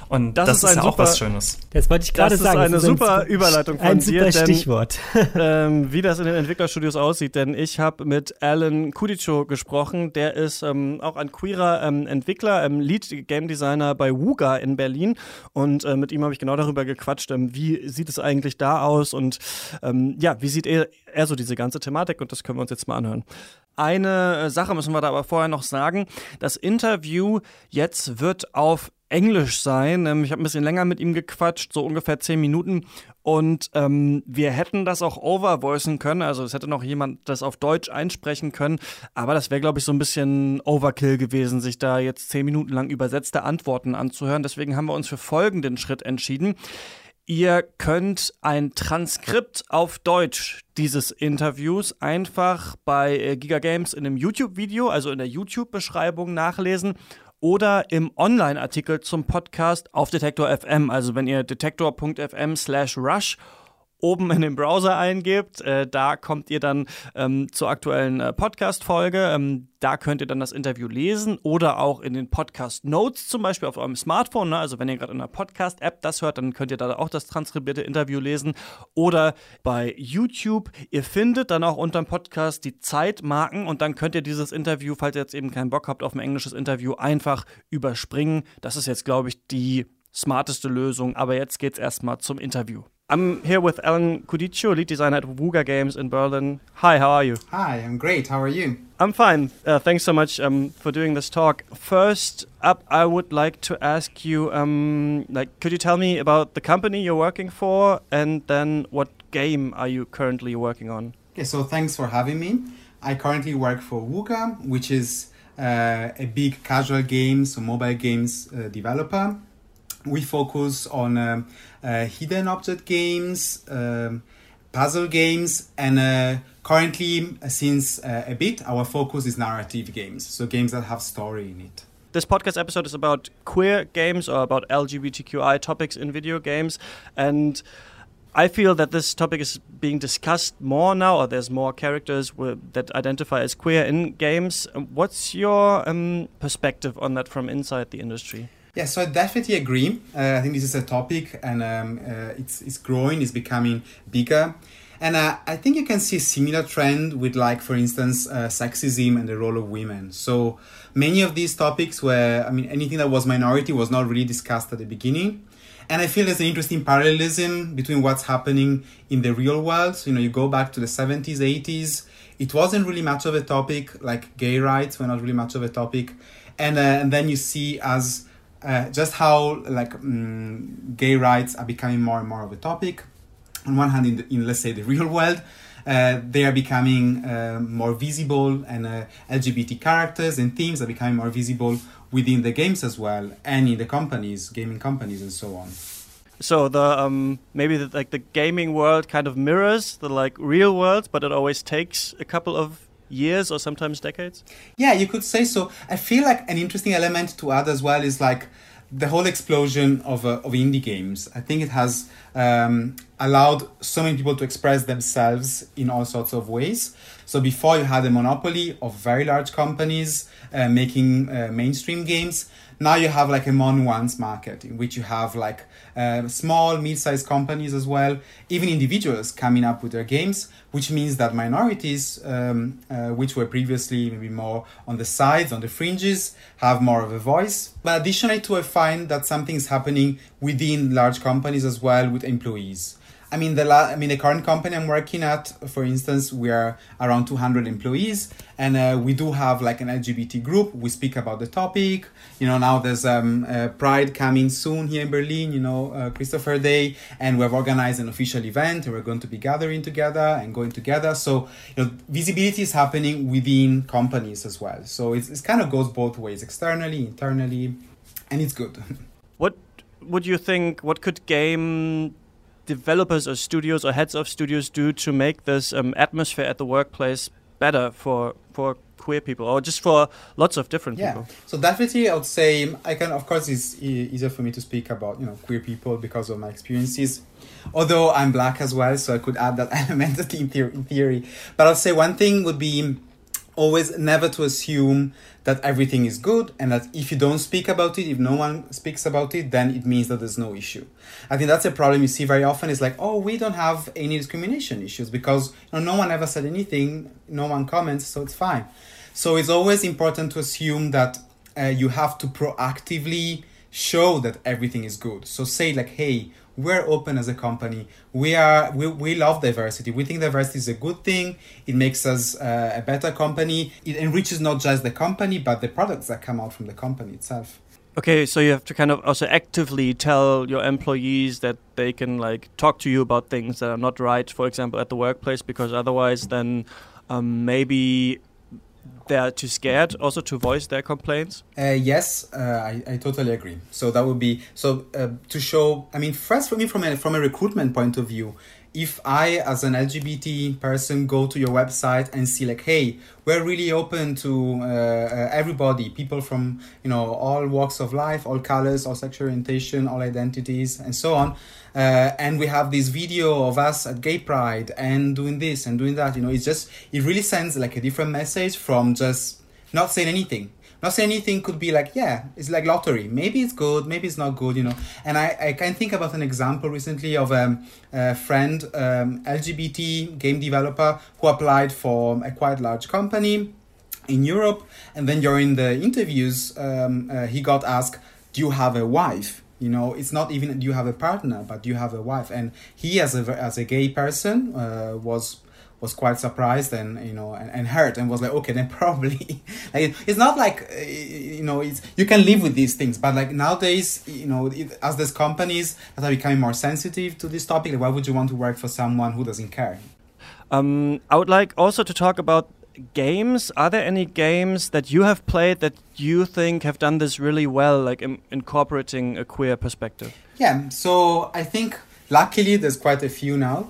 Und das, das ist, ist ja super, auch was Schönes.
Das wollte ich gerade sagen.
Das ist eine super ein, Überleitung von
ein
dir. Ein
super Stichwort.
ähm, wie das in den Entwicklerstudios aussieht, denn ich habe mit Alan Kudicho gesprochen, der ist ähm, auch ein queerer ähm, Entwickler, ähm, Lead Game Designer bei Wuga in Berlin und äh, mit ihm habe ich genau darüber gequatscht, ähm, wie sieht es eigentlich da aus und ähm, ja, wie sieht er, er so diese ganze Thematik und das können wir uns jetzt mal anhören. Eine äh, Sache müssen wir da aber vorher noch sagen. Das Interview jetzt wird auf Englisch sein. Ähm, ich habe ein bisschen länger mit ihm gequatscht, so ungefähr zehn Minuten. Und ähm, wir hätten das auch overvoicen können. Also es hätte noch jemand das auf Deutsch einsprechen können. Aber das wäre, glaube ich, so ein bisschen Overkill gewesen, sich da jetzt zehn Minuten lang übersetzte Antworten anzuhören. Deswegen haben wir uns für folgenden Schritt entschieden. Ihr könnt ein Transkript auf Deutsch dieses Interviews einfach bei äh, Giga Games in einem YouTube-Video, also in der YouTube-Beschreibung nachlesen oder im Online-Artikel zum Podcast auf Detektor FM. Also wenn ihr detektor.fm slash rush oben in den Browser eingebt. Äh, da kommt ihr dann ähm, zur aktuellen äh, Podcast-Folge. Ähm, da könnt ihr dann das Interview lesen oder auch in den Podcast-Notes zum Beispiel auf eurem Smartphone. Ne? Also wenn ihr gerade in einer Podcast-App das hört, dann könnt ihr da auch das transkribierte Interview lesen. Oder bei YouTube. Ihr findet dann auch unter dem Podcast die Zeitmarken und dann könnt ihr dieses Interview, falls ihr jetzt eben keinen Bock habt auf ein englisches Interview, einfach überspringen. Das ist jetzt, glaube ich, die smarteste Lösung. Aber jetzt geht's erstmal zum Interview. I'm here with Alan Kudicio, lead designer at Wuga Games in Berlin. Hi, how are you?
Hi, I'm great. How are you?
I'm fine. Uh, thanks so much um, for doing this talk. First up, I would like to ask you, um, like, could you tell me about the company you're working for, and then what game are you currently working on?
Okay, so thanks for having me. I currently work for Wuga, which is uh, a big casual games or mobile games uh, developer we focus on um, uh, hidden object games, um, puzzle games, and uh, currently, since uh, a bit, our focus is narrative games, so games that have story in it.
This podcast episode is about queer games or about LGBTQI topics in video games, and I feel that this topic is being discussed more now, or there's more characters that identify as queer in games. What's your um, perspective on that from inside the industry?
Yeah, so I definitely agree. Uh, I think this is a topic, and um, uh, it's it's growing, it's becoming bigger, and uh, I think you can see a similar trend with, like, for instance, uh, sexism and the role of women. So many of these topics where I mean, anything that was minority was not really discussed at the beginning. And I feel there's an interesting parallelism between what's happening in the real world. So, you know, you go back to the 70s, 80s, it wasn't really much of a topic, like gay rights were not really much of a topic. And, uh, and then you see as uh, just how like um, gay rights are becoming more and more of a topic. On one hand, in, the, in let's say the real world, uh, they are becoming uh, more visible, and uh, LGBT characters and themes are becoming more visible within the games as well, and in the companies, gaming companies, and so on.
So the um, maybe the, like the gaming world kind of mirrors the like real world, but it always takes a couple of years or sometimes decades?
Yeah, you could say so. I feel like an interesting element to add as well is like the whole explosion of, uh, of indie games. I think it has um, allowed so many people to express themselves in all sorts of ways. So before you had a monopoly of very large companies uh, making uh, mainstream games, now you have like a more nuanced market in which you have like uh, small, mid-sized companies as well, even individuals coming up with their games, which means that minorities, um, uh, which were previously maybe more on the sides, on the fringes, have more of a voice. But additionally to, I find that something is happening within large companies as well with employees. I mean, the la- I mean, the current company I'm working at, for instance, we are around 200 employees, and uh, we do have like an LGBT group. We speak about the topic. You know, now there's um, uh, Pride coming soon here in Berlin. You know, uh, Christopher Day, and we've organized an official event, and we're going to be gathering together and going together. So, you know, visibility is happening within companies as well. So it's, it kind of goes both ways, externally, internally, and it's good.
What would you think? What could game developers or studios or heads of studios do to make this um, atmosphere at the workplace better for for queer people or just for lots of different
yeah.
people?
So definitely, I would say I can. Of course, it's e- easier for me to speak about you know queer people because of my experiences. Although I'm black as well, so I could add that element in theory. In theory. But I'll say one thing would be always never to assume that everything is good and that if you don't speak about it if no one speaks about it then it means that there's no issue. I think that's a problem you see very often. Is like oh we don't have any discrimination issues because you know, no one ever said anything no one comments so it's fine. So it's always important to assume that uh, you have to proactively show that everything is good. So say like hey we're open as a company. We are we, we love diversity. We think diversity is a good thing. It makes us uh, a better company. It enriches not just the company but the products that come out from the company itself.
Okay, so you have to kind of also actively tell your employees that they can like talk to you about things that are not right, for example, at the workplace, because otherwise, then um, maybe they're too scared also to voice their complaints.
Uh, yes, uh, I, I totally agree. So that would be so uh, to show. I mean, first for me, from a from a recruitment point of view, if I, as an LGBT person, go to your website and see like, hey, we're really open to uh, uh, everybody, people from you know all walks of life, all colors, all sexual orientation, all identities, and so on. Uh, and we have this video of us at Gay Pride and doing this and doing that. You know, it's just it really sends like a different message from just not saying anything not saying anything could be like yeah it's like lottery. Maybe it's good maybe it's not good you know. And i, I can think about an example recently of um, a friend um, lgbt game developer who applied for a quite large company in europe. And then during the interviews um, uh, he got asked do you have a wife? You know it's not even do you have a partner? But do you have a wife? And he as a as a gay person uh, was was quite surprised and you know and, and hurt and was like okay then probably like it's not like uh, you know it's you can live with these things but like nowadays you know it, as these companies that are becoming more sensitive to this topic like why would you want to work for someone who doesn't care?
Um, i would like also to talk about games. Are there any games that you have played that you think have done this really well like in, incorporating a queer perspective?
Yeah so i think luckily there's quite a few now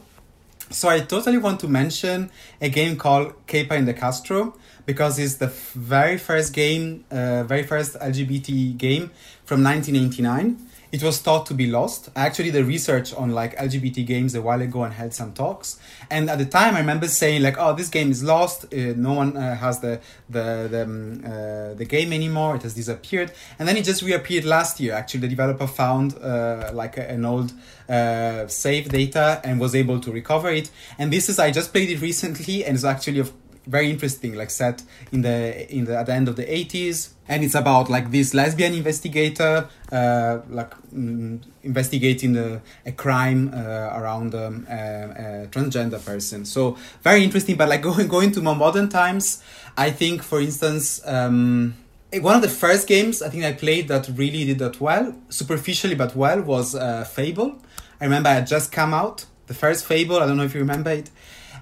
so I totally want to mention a game called Kepa in the Castro because it's the very first game, uh, very first LGBT game from 1989. It was thought to be lost. Actually the research on like LGBT games a while ago and held some talks. And at the time, I remember saying like, "Oh, this game is lost. Uh, no one uh, has the the the, um, uh, the game anymore. It has disappeared." And then it just reappeared last year. Actually, the developer found uh, like an old uh, save data and was able to recover it. And this is I just played it recently, and it's actually of very interesting like set in the in the at the end of the 80s and it's about like this lesbian investigator uh, like mm, investigating the, a crime uh, around um, a, a, transgender person. So very interesting but like going going to more modern times i think for instance um, one of the first games i think i played that really did that well superficially but well was uh, fable. I remember i had just come out the first fable. I don't know if you remember it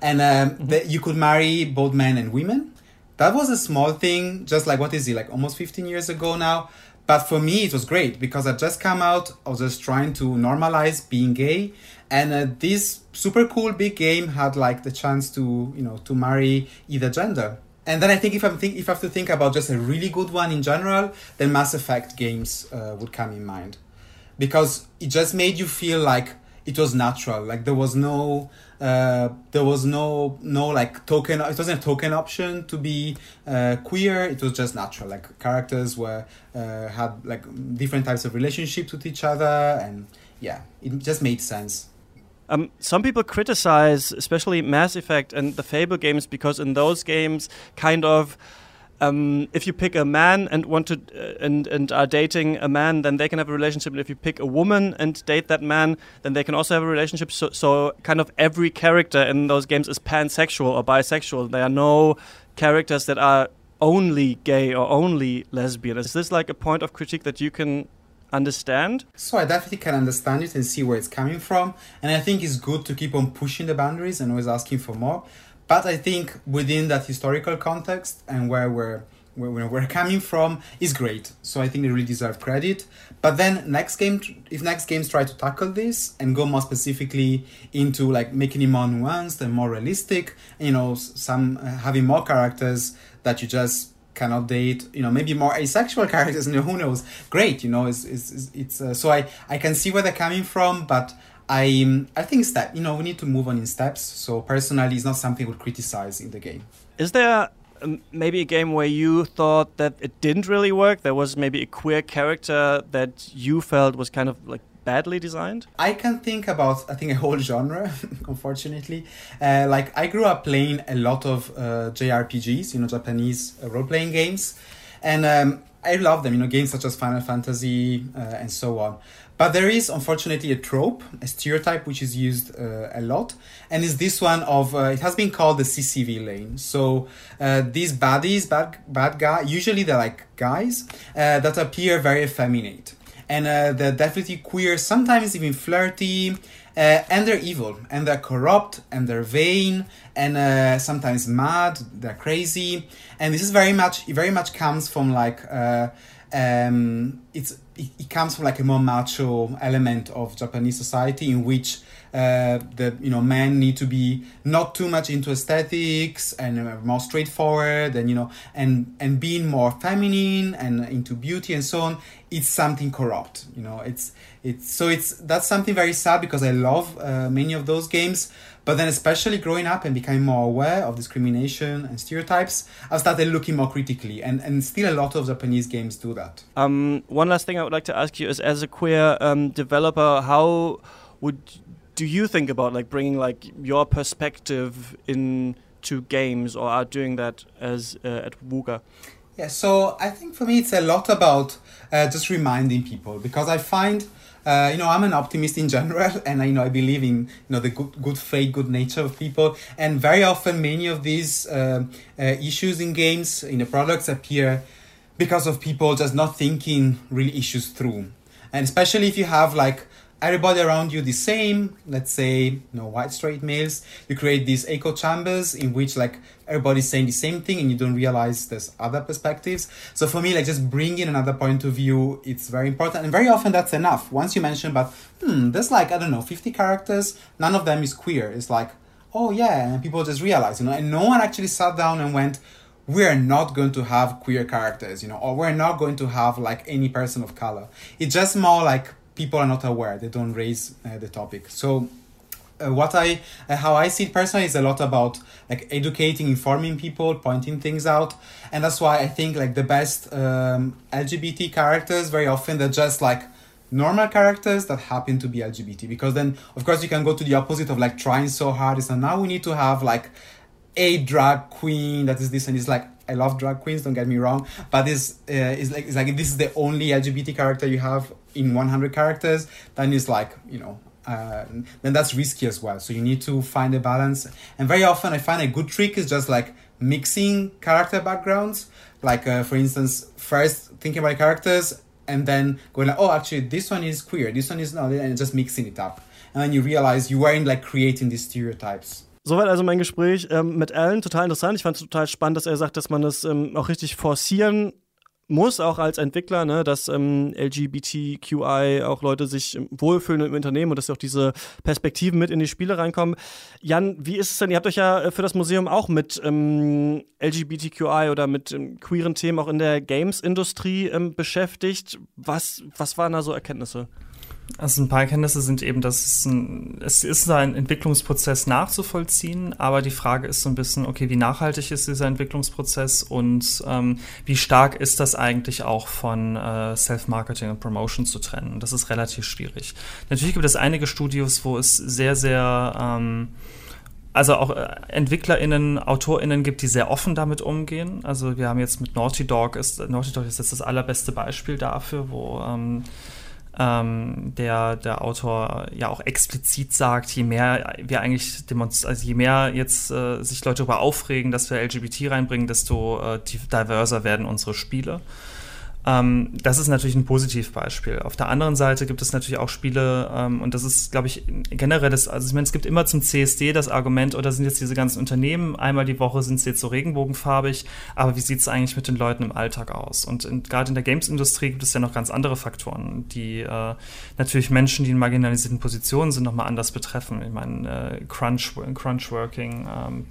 and um, mm-hmm. you could marry both men and women. That was a small thing, just like what is it, like almost 15 years ago now. But for me, it was great because I just come out. I was just trying to normalize being gay, and uh, this super cool big game had like the chance to you know to marry either gender. And then I think if I'm think if I have to think about just a really good one in general, then Mass Effect games uh, would come in mind, because it just made you feel like it was natural. Like there was no uh, there was no no like token it wasn't a token option to be uh, queer. It was just natural. Like characters were uh, had like different types of relationships with each other and yeah it just made sense.
Um, some people criticize especially mass effect and the fable games because in those games kind of um, if you pick a man and want to uh, and and are dating a man, then they can have a relationship. And if you pick a woman and date that man, then they can also have a relationship. So, so kind of every character in those games is pansexual or bisexual. There are no characters that are only gay or only lesbian. Is this like a point of critique that you can understand?
So I definitely can understand it and see where it's coming from. And I think it's good to keep on pushing the boundaries and always asking for more. But I think within that historical context and where we're where we're coming from is great. So I think they really deserve credit. But then next game, if next games try to tackle this and go more specifically into like making it more nuanced and more realistic, you know, some uh, having more characters that you just cannot date, you know, maybe more asexual characters, you know, who knows? Great, you know, it's it's, it's uh, so I I can see where they're coming from, but I I think that you know we need to move on in steps. So personally, it's not something we criticize in the game.
Is there um, maybe a game where you thought that it didn't really work? There was maybe a queer character that you felt was kind of like badly designed?
I can think about I think a whole genre, unfortunately. Uh, like I grew up playing a lot of uh, JRPGs, you know, Japanese uh, role playing games, and um, I love them. You know, games such as Final Fantasy uh, and so on. But there is unfortunately a trope, a stereotype which is used uh, a lot, and is this one of uh, it has been called the CCV lane. So uh, these baddies, bad bad guy, usually they're like guys uh, that appear very effeminate, and uh, they're definitely queer, sometimes even flirty. Uh, and they're evil, and they're corrupt, and they're vain, and sometimes mad. They're crazy, and this is very much, very much comes from like um, it's it, it, comes from like a more macho element of Japanese society in which uh, the you know men need to be not too much into aesthetics and uh, more straightforward and you know and and being more feminine and into beauty and so on. It's something corrupt, you know. It's it's so it's that's something very sad because I love uh, many of those games but then, especially growing up and becoming more aware of discrimination and stereotypes, I've started looking more critically, and, and still a lot of Japanese games do that.
Um, one last thing I would like to ask you is, as a queer um, developer, how would do you think about like bringing like your perspective into games, or are doing that as uh, at Wooga?
Yeah, so I think for me it's a lot about uh, just reminding people because I find uh, you know, I'm an optimist in general, and I you know I believe in you know the good good faith, good nature of people, and very often many of these uh, uh, issues in games in the products appear because of people just not thinking real issues through, and especially if you have like everybody around you the same let's say you know white straight males. You create these echo chambers in which like everybody's saying the same thing and you don't realize there's other perspectives. So for me like just bringing another point of view it's very important. And very often that's enough. Once you mention but hmm there's like i don't know 50 characters none of them is queer. It's like oh yeah and people just realize you know and no one actually sat down and went we're not going to have queer characters you know or we're not going to have like any person of color. It's just more like people are not aware. They don't raise uh, the topic. So uh, what i uh, how i see it personally is a lot about like educating informing people pointing things out. And that's why i think like the best um, lgbt characters very often they're just like normal characters that happen to be lgbt because then of course you can go to the opposite of like trying so hard. Is so now we need to have like a drag queen that is this and it's like I love drag queens. Don't get me wrong, but this uh, is like it's like this is the only LGBT character you have in 100 characters, then it's like you know. Uh, then that's risky as well. So you need to find a balance. And very often, I find a good trick is just like mixing character backgrounds. Like uh, for instance, first thinking about characters and then going like, oh, actually, this one is queer, this one is not, and just mixing it up. And then you realize you weren't like creating these stereotypes.
Soweit also mein Gespräch ähm, mit Alan. Total interessant. Ich fand es total spannend, dass er sagt, dass man das ähm, auch richtig forcieren muss, auch als Entwickler, ne, dass ähm, LGBTQI auch Leute sich ähm, wohlfühlen im Unternehmen und dass auch diese Perspektiven mit in die Spiele reinkommen. Jan, wie ist es denn? Ihr habt euch ja äh, für das Museum auch mit ähm, LGBTQI oder mit ähm, queeren Themen auch in der Games-Industrie ähm, beschäftigt. Was, was waren da so Erkenntnisse?
Also ein paar Erkenntnisse sind eben, dass es, ein, es ist ein Entwicklungsprozess nachzuvollziehen, aber die Frage ist so ein bisschen, okay, wie nachhaltig ist dieser Entwicklungsprozess und ähm, wie stark ist das eigentlich auch von äh, Self-Marketing und Promotion zu trennen? Das ist relativ schwierig. Natürlich gibt es einige Studios, wo es sehr, sehr ähm, also auch äh, EntwicklerInnen, AutorInnen gibt, die sehr offen damit umgehen. Also wir haben jetzt mit Naughty Dog, ist, Naughty Dog ist jetzt das allerbeste Beispiel dafür, wo ähm, ähm, der, der Autor ja auch explizit sagt, je mehr wir eigentlich also je mehr jetzt äh, sich Leute darüber aufregen, dass wir LGBT reinbringen, desto äh, diverser werden unsere Spiele. Ähm, das ist natürlich ein Positivbeispiel. Auf der anderen Seite gibt es natürlich auch Spiele, ähm, und das ist, glaube ich, generell das, also ich meine, es gibt immer zum CSD das Argument, oder sind jetzt diese ganzen Unternehmen, einmal die Woche sind sie jetzt so regenbogenfarbig, aber wie sieht es eigentlich mit den Leuten im Alltag aus? Und gerade in der Games-Industrie gibt es ja noch ganz andere Faktoren, die äh, natürlich Menschen, die in marginalisierten Positionen sind, nochmal anders betreffen. Ich meine, äh, Crunch, Crunchworking, ähm,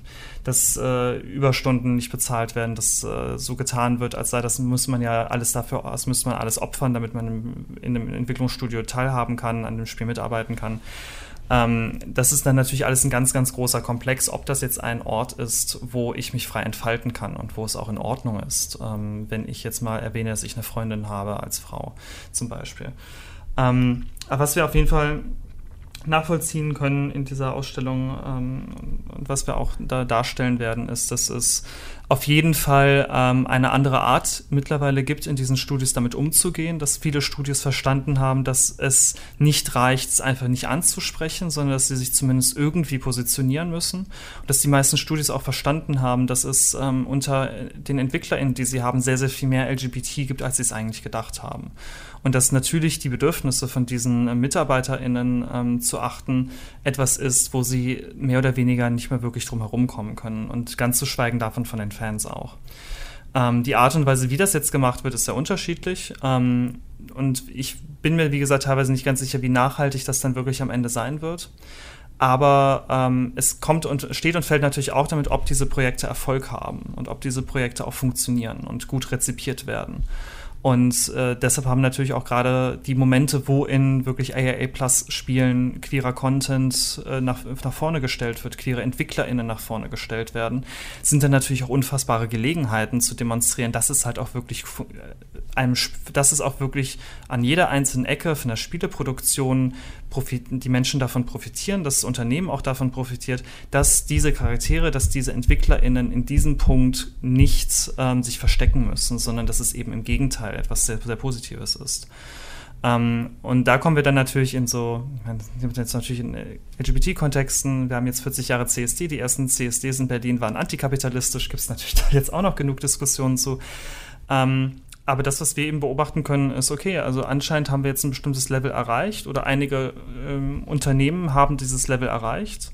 dass äh, Überstunden nicht bezahlt werden, dass äh, so getan wird, als sei das, muss man ja alles dafür, als müsste man alles opfern, damit man in einem Entwicklungsstudio teilhaben kann, an dem Spiel mitarbeiten kann. Ähm, das ist dann natürlich alles ein ganz, ganz großer Komplex, ob das jetzt ein Ort ist, wo ich mich frei entfalten kann und wo es auch in Ordnung ist, ähm, wenn ich jetzt mal erwähne, dass ich eine Freundin habe als Frau zum Beispiel. Ähm, aber was wir auf jeden Fall nachvollziehen können in dieser Ausstellung ähm, und was wir auch da darstellen werden, ist, dass es auf jeden Fall ähm, eine andere Art mittlerweile gibt, in diesen Studios damit umzugehen, dass viele Studios verstanden haben, dass es nicht reicht, es einfach nicht anzusprechen, sondern dass sie sich zumindest irgendwie positionieren müssen. Und dass die meisten Studios auch verstanden haben, dass es ähm, unter den EntwicklerInnen, die sie haben, sehr, sehr viel mehr LGBT gibt, als sie es eigentlich gedacht haben und dass natürlich die Bedürfnisse von diesen äh, MitarbeiterInnen ähm, zu achten etwas ist, wo sie mehr oder weniger nicht mehr wirklich drum herum kommen können und ganz zu schweigen davon von den Fans auch. Ähm, die Art und Weise, wie das jetzt gemacht wird, ist sehr unterschiedlich ähm, und ich bin mir, wie gesagt, teilweise nicht ganz sicher, wie nachhaltig das dann wirklich am Ende sein wird. Aber ähm, es kommt und steht und fällt natürlich auch damit, ob diese Projekte Erfolg haben und ob diese Projekte auch funktionieren und gut rezipiert werden. Und äh, deshalb haben natürlich auch gerade die Momente, wo in wirklich AAA Plus Spielen queerer Content äh, nach, nach vorne gestellt wird, queere EntwicklerInnen nach vorne gestellt werden, sind dann natürlich auch unfassbare Gelegenheiten zu demonstrieren, dass es halt auch wirklich äh, einem, dass es auch wirklich an jeder einzelnen Ecke von der Spieleproduktion die Menschen davon profitieren, dass das Unternehmen auch davon profitiert, dass diese Charaktere, dass diese EntwicklerInnen in diesem Punkt nicht ähm, sich verstecken müssen, sondern dass es eben im Gegenteil etwas sehr, sehr Positives ist. Ähm, und da kommen wir dann natürlich in so, jetzt natürlich in äh, LGBT-Kontexten, wir haben jetzt 40 Jahre CSD, die ersten CSDs in Berlin waren antikapitalistisch, gibt es natürlich da jetzt auch noch genug Diskussionen zu. Ähm, aber das, was wir eben beobachten können, ist okay. Also anscheinend haben wir jetzt ein bestimmtes Level erreicht oder einige ähm, Unternehmen haben dieses Level erreicht.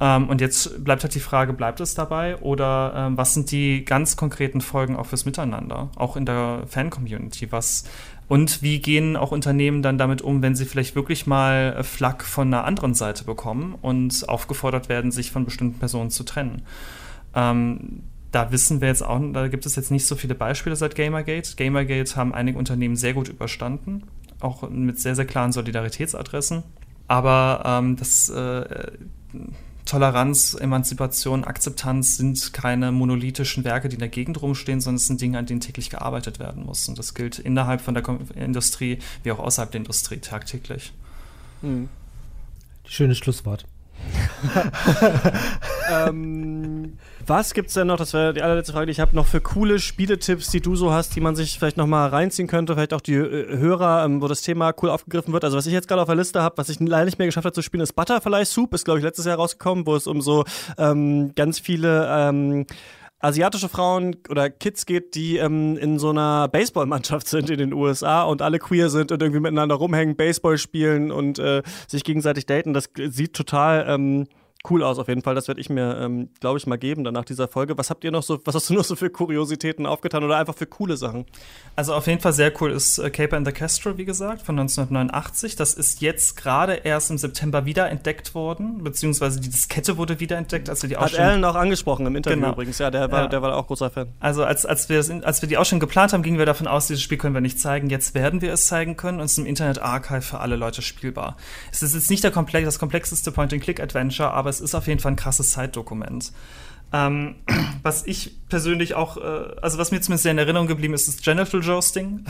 Ähm, und jetzt bleibt halt die Frage, bleibt es dabei oder ähm, was sind die ganz konkreten Folgen auch fürs Miteinander, auch in der Fan-Community? Was und wie gehen auch Unternehmen dann damit um, wenn sie vielleicht wirklich mal Flak von einer anderen Seite bekommen und aufgefordert werden, sich von bestimmten Personen zu trennen? Ähm, da wissen wir jetzt auch, da gibt es jetzt nicht so viele Beispiele seit Gamergate. Gamergate haben einige Unternehmen sehr gut überstanden, auch mit sehr, sehr klaren Solidaritätsadressen. Aber ähm, das äh, Toleranz, Emanzipation, Akzeptanz sind keine monolithischen Werke, die in der Gegend rumstehen, sondern es sind Dinge, an denen täglich gearbeitet werden muss. Und das gilt innerhalb von der Industrie wie auch außerhalb der Industrie tagtäglich.
Hm. Schönes Schlusswort.
Ähm, was gibt's denn noch? Das wäre die allerletzte Frage, ich habe, noch für coole Spieletipps, die du so hast, die man sich vielleicht noch mal reinziehen könnte, vielleicht auch die äh, Hörer, ähm, wo das Thema cool aufgegriffen wird. Also was ich jetzt gerade auf der Liste habe, was ich leider nicht mehr geschafft habe zu spielen, ist Butterfly Soup, ist glaube ich letztes Jahr rausgekommen, wo es um so ähm, ganz viele ähm, asiatische Frauen oder Kids geht, die ähm, in so einer Baseballmannschaft sind in den USA und alle queer sind und irgendwie miteinander rumhängen, Baseball spielen und äh, sich gegenseitig daten. Das sieht total ähm, cool aus auf jeden Fall. Das werde ich mir, ähm, glaube ich, mal geben dann nach dieser Folge. Was habt ihr noch so, was hast du noch so für Kuriositäten aufgetan oder einfach für coole Sachen?
Also auf jeden Fall sehr cool ist äh, Caper and the Castro, wie gesagt, von 1989. Das ist jetzt gerade erst im September wieder entdeckt worden, beziehungsweise die Diskette wurde wieder entdeckt, als wir die
Ausstellung... Hat Alan auch angesprochen im Interview genau. übrigens. Ja, der war, ja. der war auch großer Fan.
Also als, als, wir, als wir die Ausstellung geplant haben, gingen wir davon aus, dieses Spiel können wir nicht zeigen. Jetzt werden wir es zeigen können und es ist im Internet Archive für alle Leute spielbar. Es ist jetzt nicht der Komplex, das komplexeste Point-and-Click-Adventure, aber es ist auf jeden Fall ein krasses Zeitdokument. Ähm, was ich persönlich auch, äh, also was mir zumindest sehr in Erinnerung geblieben ist, ist Genital Jousting.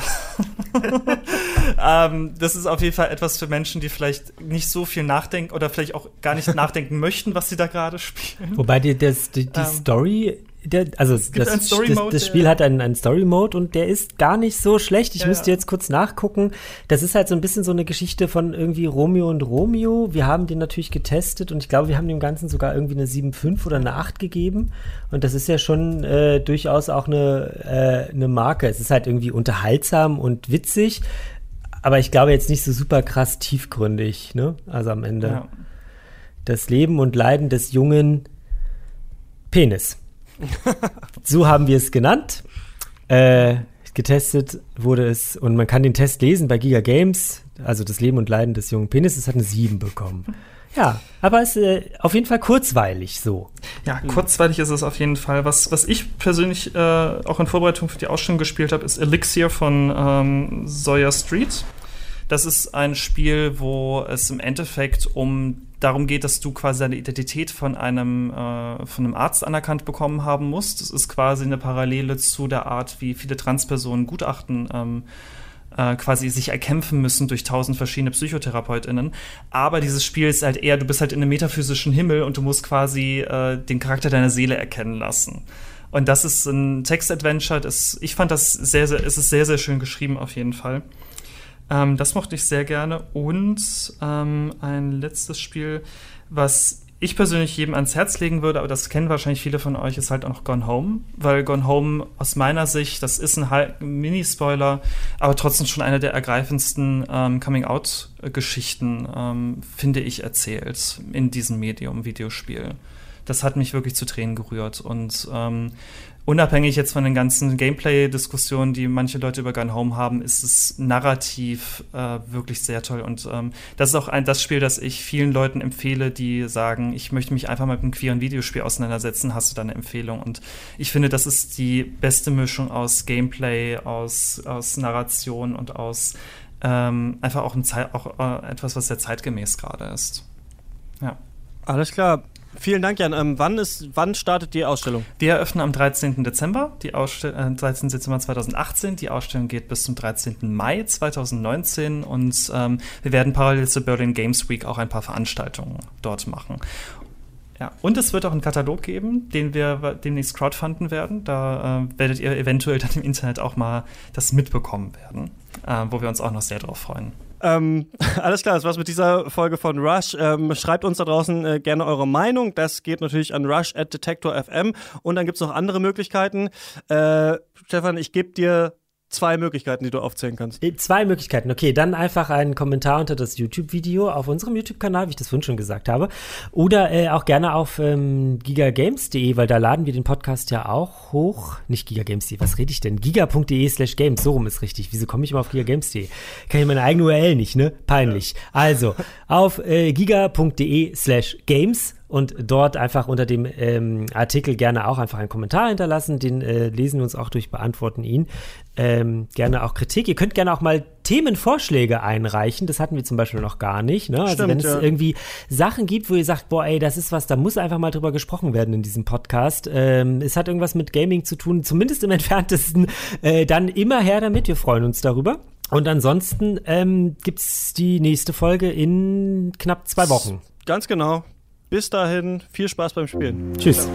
ähm, das ist auf jeden Fall etwas für Menschen, die vielleicht nicht so viel nachdenken oder vielleicht auch gar nicht nachdenken möchten, was sie da gerade spielen.
Wobei die, das, die, die ähm, Story der, also das, das, das, Spiel hat einen, einen Story-Mode und der ist gar nicht so schlecht. Ich ja, müsste jetzt kurz nachgucken. Das ist halt so ein bisschen so eine Geschichte von irgendwie Romeo und Romeo. Wir haben den natürlich getestet und ich glaube, wir haben dem Ganzen sogar irgendwie eine 7,5 oder eine 8 gegeben. Und das ist ja schon äh, durchaus auch eine, äh, eine Marke. Es ist halt irgendwie unterhaltsam und witzig, aber ich glaube jetzt nicht so super krass tiefgründig, ne? Also am Ende. Ja. Das Leben und Leiden des jungen Penis so haben wir es genannt. Äh, getestet wurde es und man kann den Test lesen bei Giga Games, also das Leben und Leiden des jungen Penises hat eine 7 bekommen. Ja, aber es ist äh, auf jeden Fall kurzweilig so.
Ja, kurzweilig ist es auf jeden Fall. Was, was ich persönlich äh, auch in Vorbereitung für die Ausstellung gespielt habe, ist Elixir von ähm, Sawyer Street. Das ist ein Spiel, wo es im Endeffekt um darum geht, dass du quasi deine Identität von einem, äh, von einem Arzt anerkannt bekommen haben musst. Das ist quasi eine Parallele zu der Art, wie viele Transpersonen Gutachten ähm, äh, quasi sich erkämpfen müssen durch tausend verschiedene PsychotherapeutInnen. Aber dieses Spiel ist halt eher, du bist halt in einem metaphysischen Himmel und du musst quasi äh, den Charakter deiner Seele erkennen lassen. Und das ist ein Text-Adventure. Ich fand das sehr, sehr, es ist sehr, sehr schön geschrieben auf jeden Fall. Ähm, das mochte ich sehr gerne. Und ähm, ein letztes Spiel, was ich persönlich jedem ans Herz legen würde, aber das kennen wahrscheinlich viele von euch, ist halt auch noch Gone Home. Weil Gone Home aus meiner Sicht, das ist ein Mini-Spoiler, aber trotzdem schon eine der ergreifendsten ähm, Coming-out-Geschichten, ähm, finde ich, erzählt in diesem Medium, Videospiel. Das hat mich wirklich zu Tränen gerührt. Und ähm, unabhängig jetzt von den ganzen Gameplay-Diskussionen, die manche Leute über Gun Home haben, ist es narrativ äh, wirklich sehr toll. Und ähm, das ist auch ein, das Spiel, das ich vielen Leuten empfehle, die sagen, ich möchte mich einfach mal mit einem queeren Videospiel auseinandersetzen. Hast du da eine Empfehlung? Und ich finde, das ist die beste Mischung aus Gameplay, aus, aus Narration und aus ähm, einfach auch, ein auch äh, etwas, was sehr zeitgemäß gerade ist.
Ja. Alles klar. Vielen Dank, Jan. Ähm, wann, ist, wann startet die Ausstellung?
Die eröffnen am 13. Dezember, die Ausstell äh, 13. Dezember 2018. Die Ausstellung geht bis zum 13. Mai 2019 und ähm, wir werden parallel zur Berlin Games Week auch ein paar Veranstaltungen dort machen. Ja, und es wird auch einen Katalog geben, den wir demnächst crowdfunden werden. Da äh, werdet ihr eventuell dann im Internet auch mal das mitbekommen werden, äh, wo wir uns auch noch sehr drauf freuen.
Ähm, alles klar, das war's mit dieser Folge von Rush. Ähm, schreibt uns da draußen äh, gerne eure Meinung. Das geht natürlich an rush at detector FM. Und dann gibt's noch andere Möglichkeiten. Äh, Stefan, ich gebe dir zwei Möglichkeiten, die du aufzählen kannst.
Äh, zwei Möglichkeiten. Okay, dann einfach einen Kommentar unter das YouTube-Video auf unserem YouTube-Kanal, wie ich das vorhin schon gesagt habe. Oder äh, auch gerne auf ähm, gigagames.de, weil da laden wir den Podcast ja auch hoch. Nicht gigagames.de, was rede ich denn? giga.de slash games, so rum ist richtig. Wieso komme ich immer auf gigagames.de? Kann ich meine eigene URL nicht, ne? Peinlich. Ja. Also, auf äh, giga.de slash games und dort einfach unter dem ähm, Artikel gerne auch einfach einen Kommentar hinterlassen. Den äh, lesen wir uns auch durch, beantworten ihn. Ähm, gerne auch Kritik. Ihr könnt gerne auch mal Themenvorschläge einreichen. Das hatten wir zum Beispiel noch gar nicht. Ne? Also Stimmt, wenn es ja. irgendwie Sachen gibt, wo ihr sagt, boah, ey, das ist was, da muss einfach mal drüber gesprochen werden in diesem Podcast. Ähm, es hat irgendwas mit Gaming zu tun, zumindest im entferntesten. Äh, dann immer her damit. Wir freuen uns darüber. Und ansonsten ähm, gibt es die nächste Folge in knapp zwei Wochen.
Ganz genau. Bis dahin, viel Spaß beim Spielen.
Tschüss.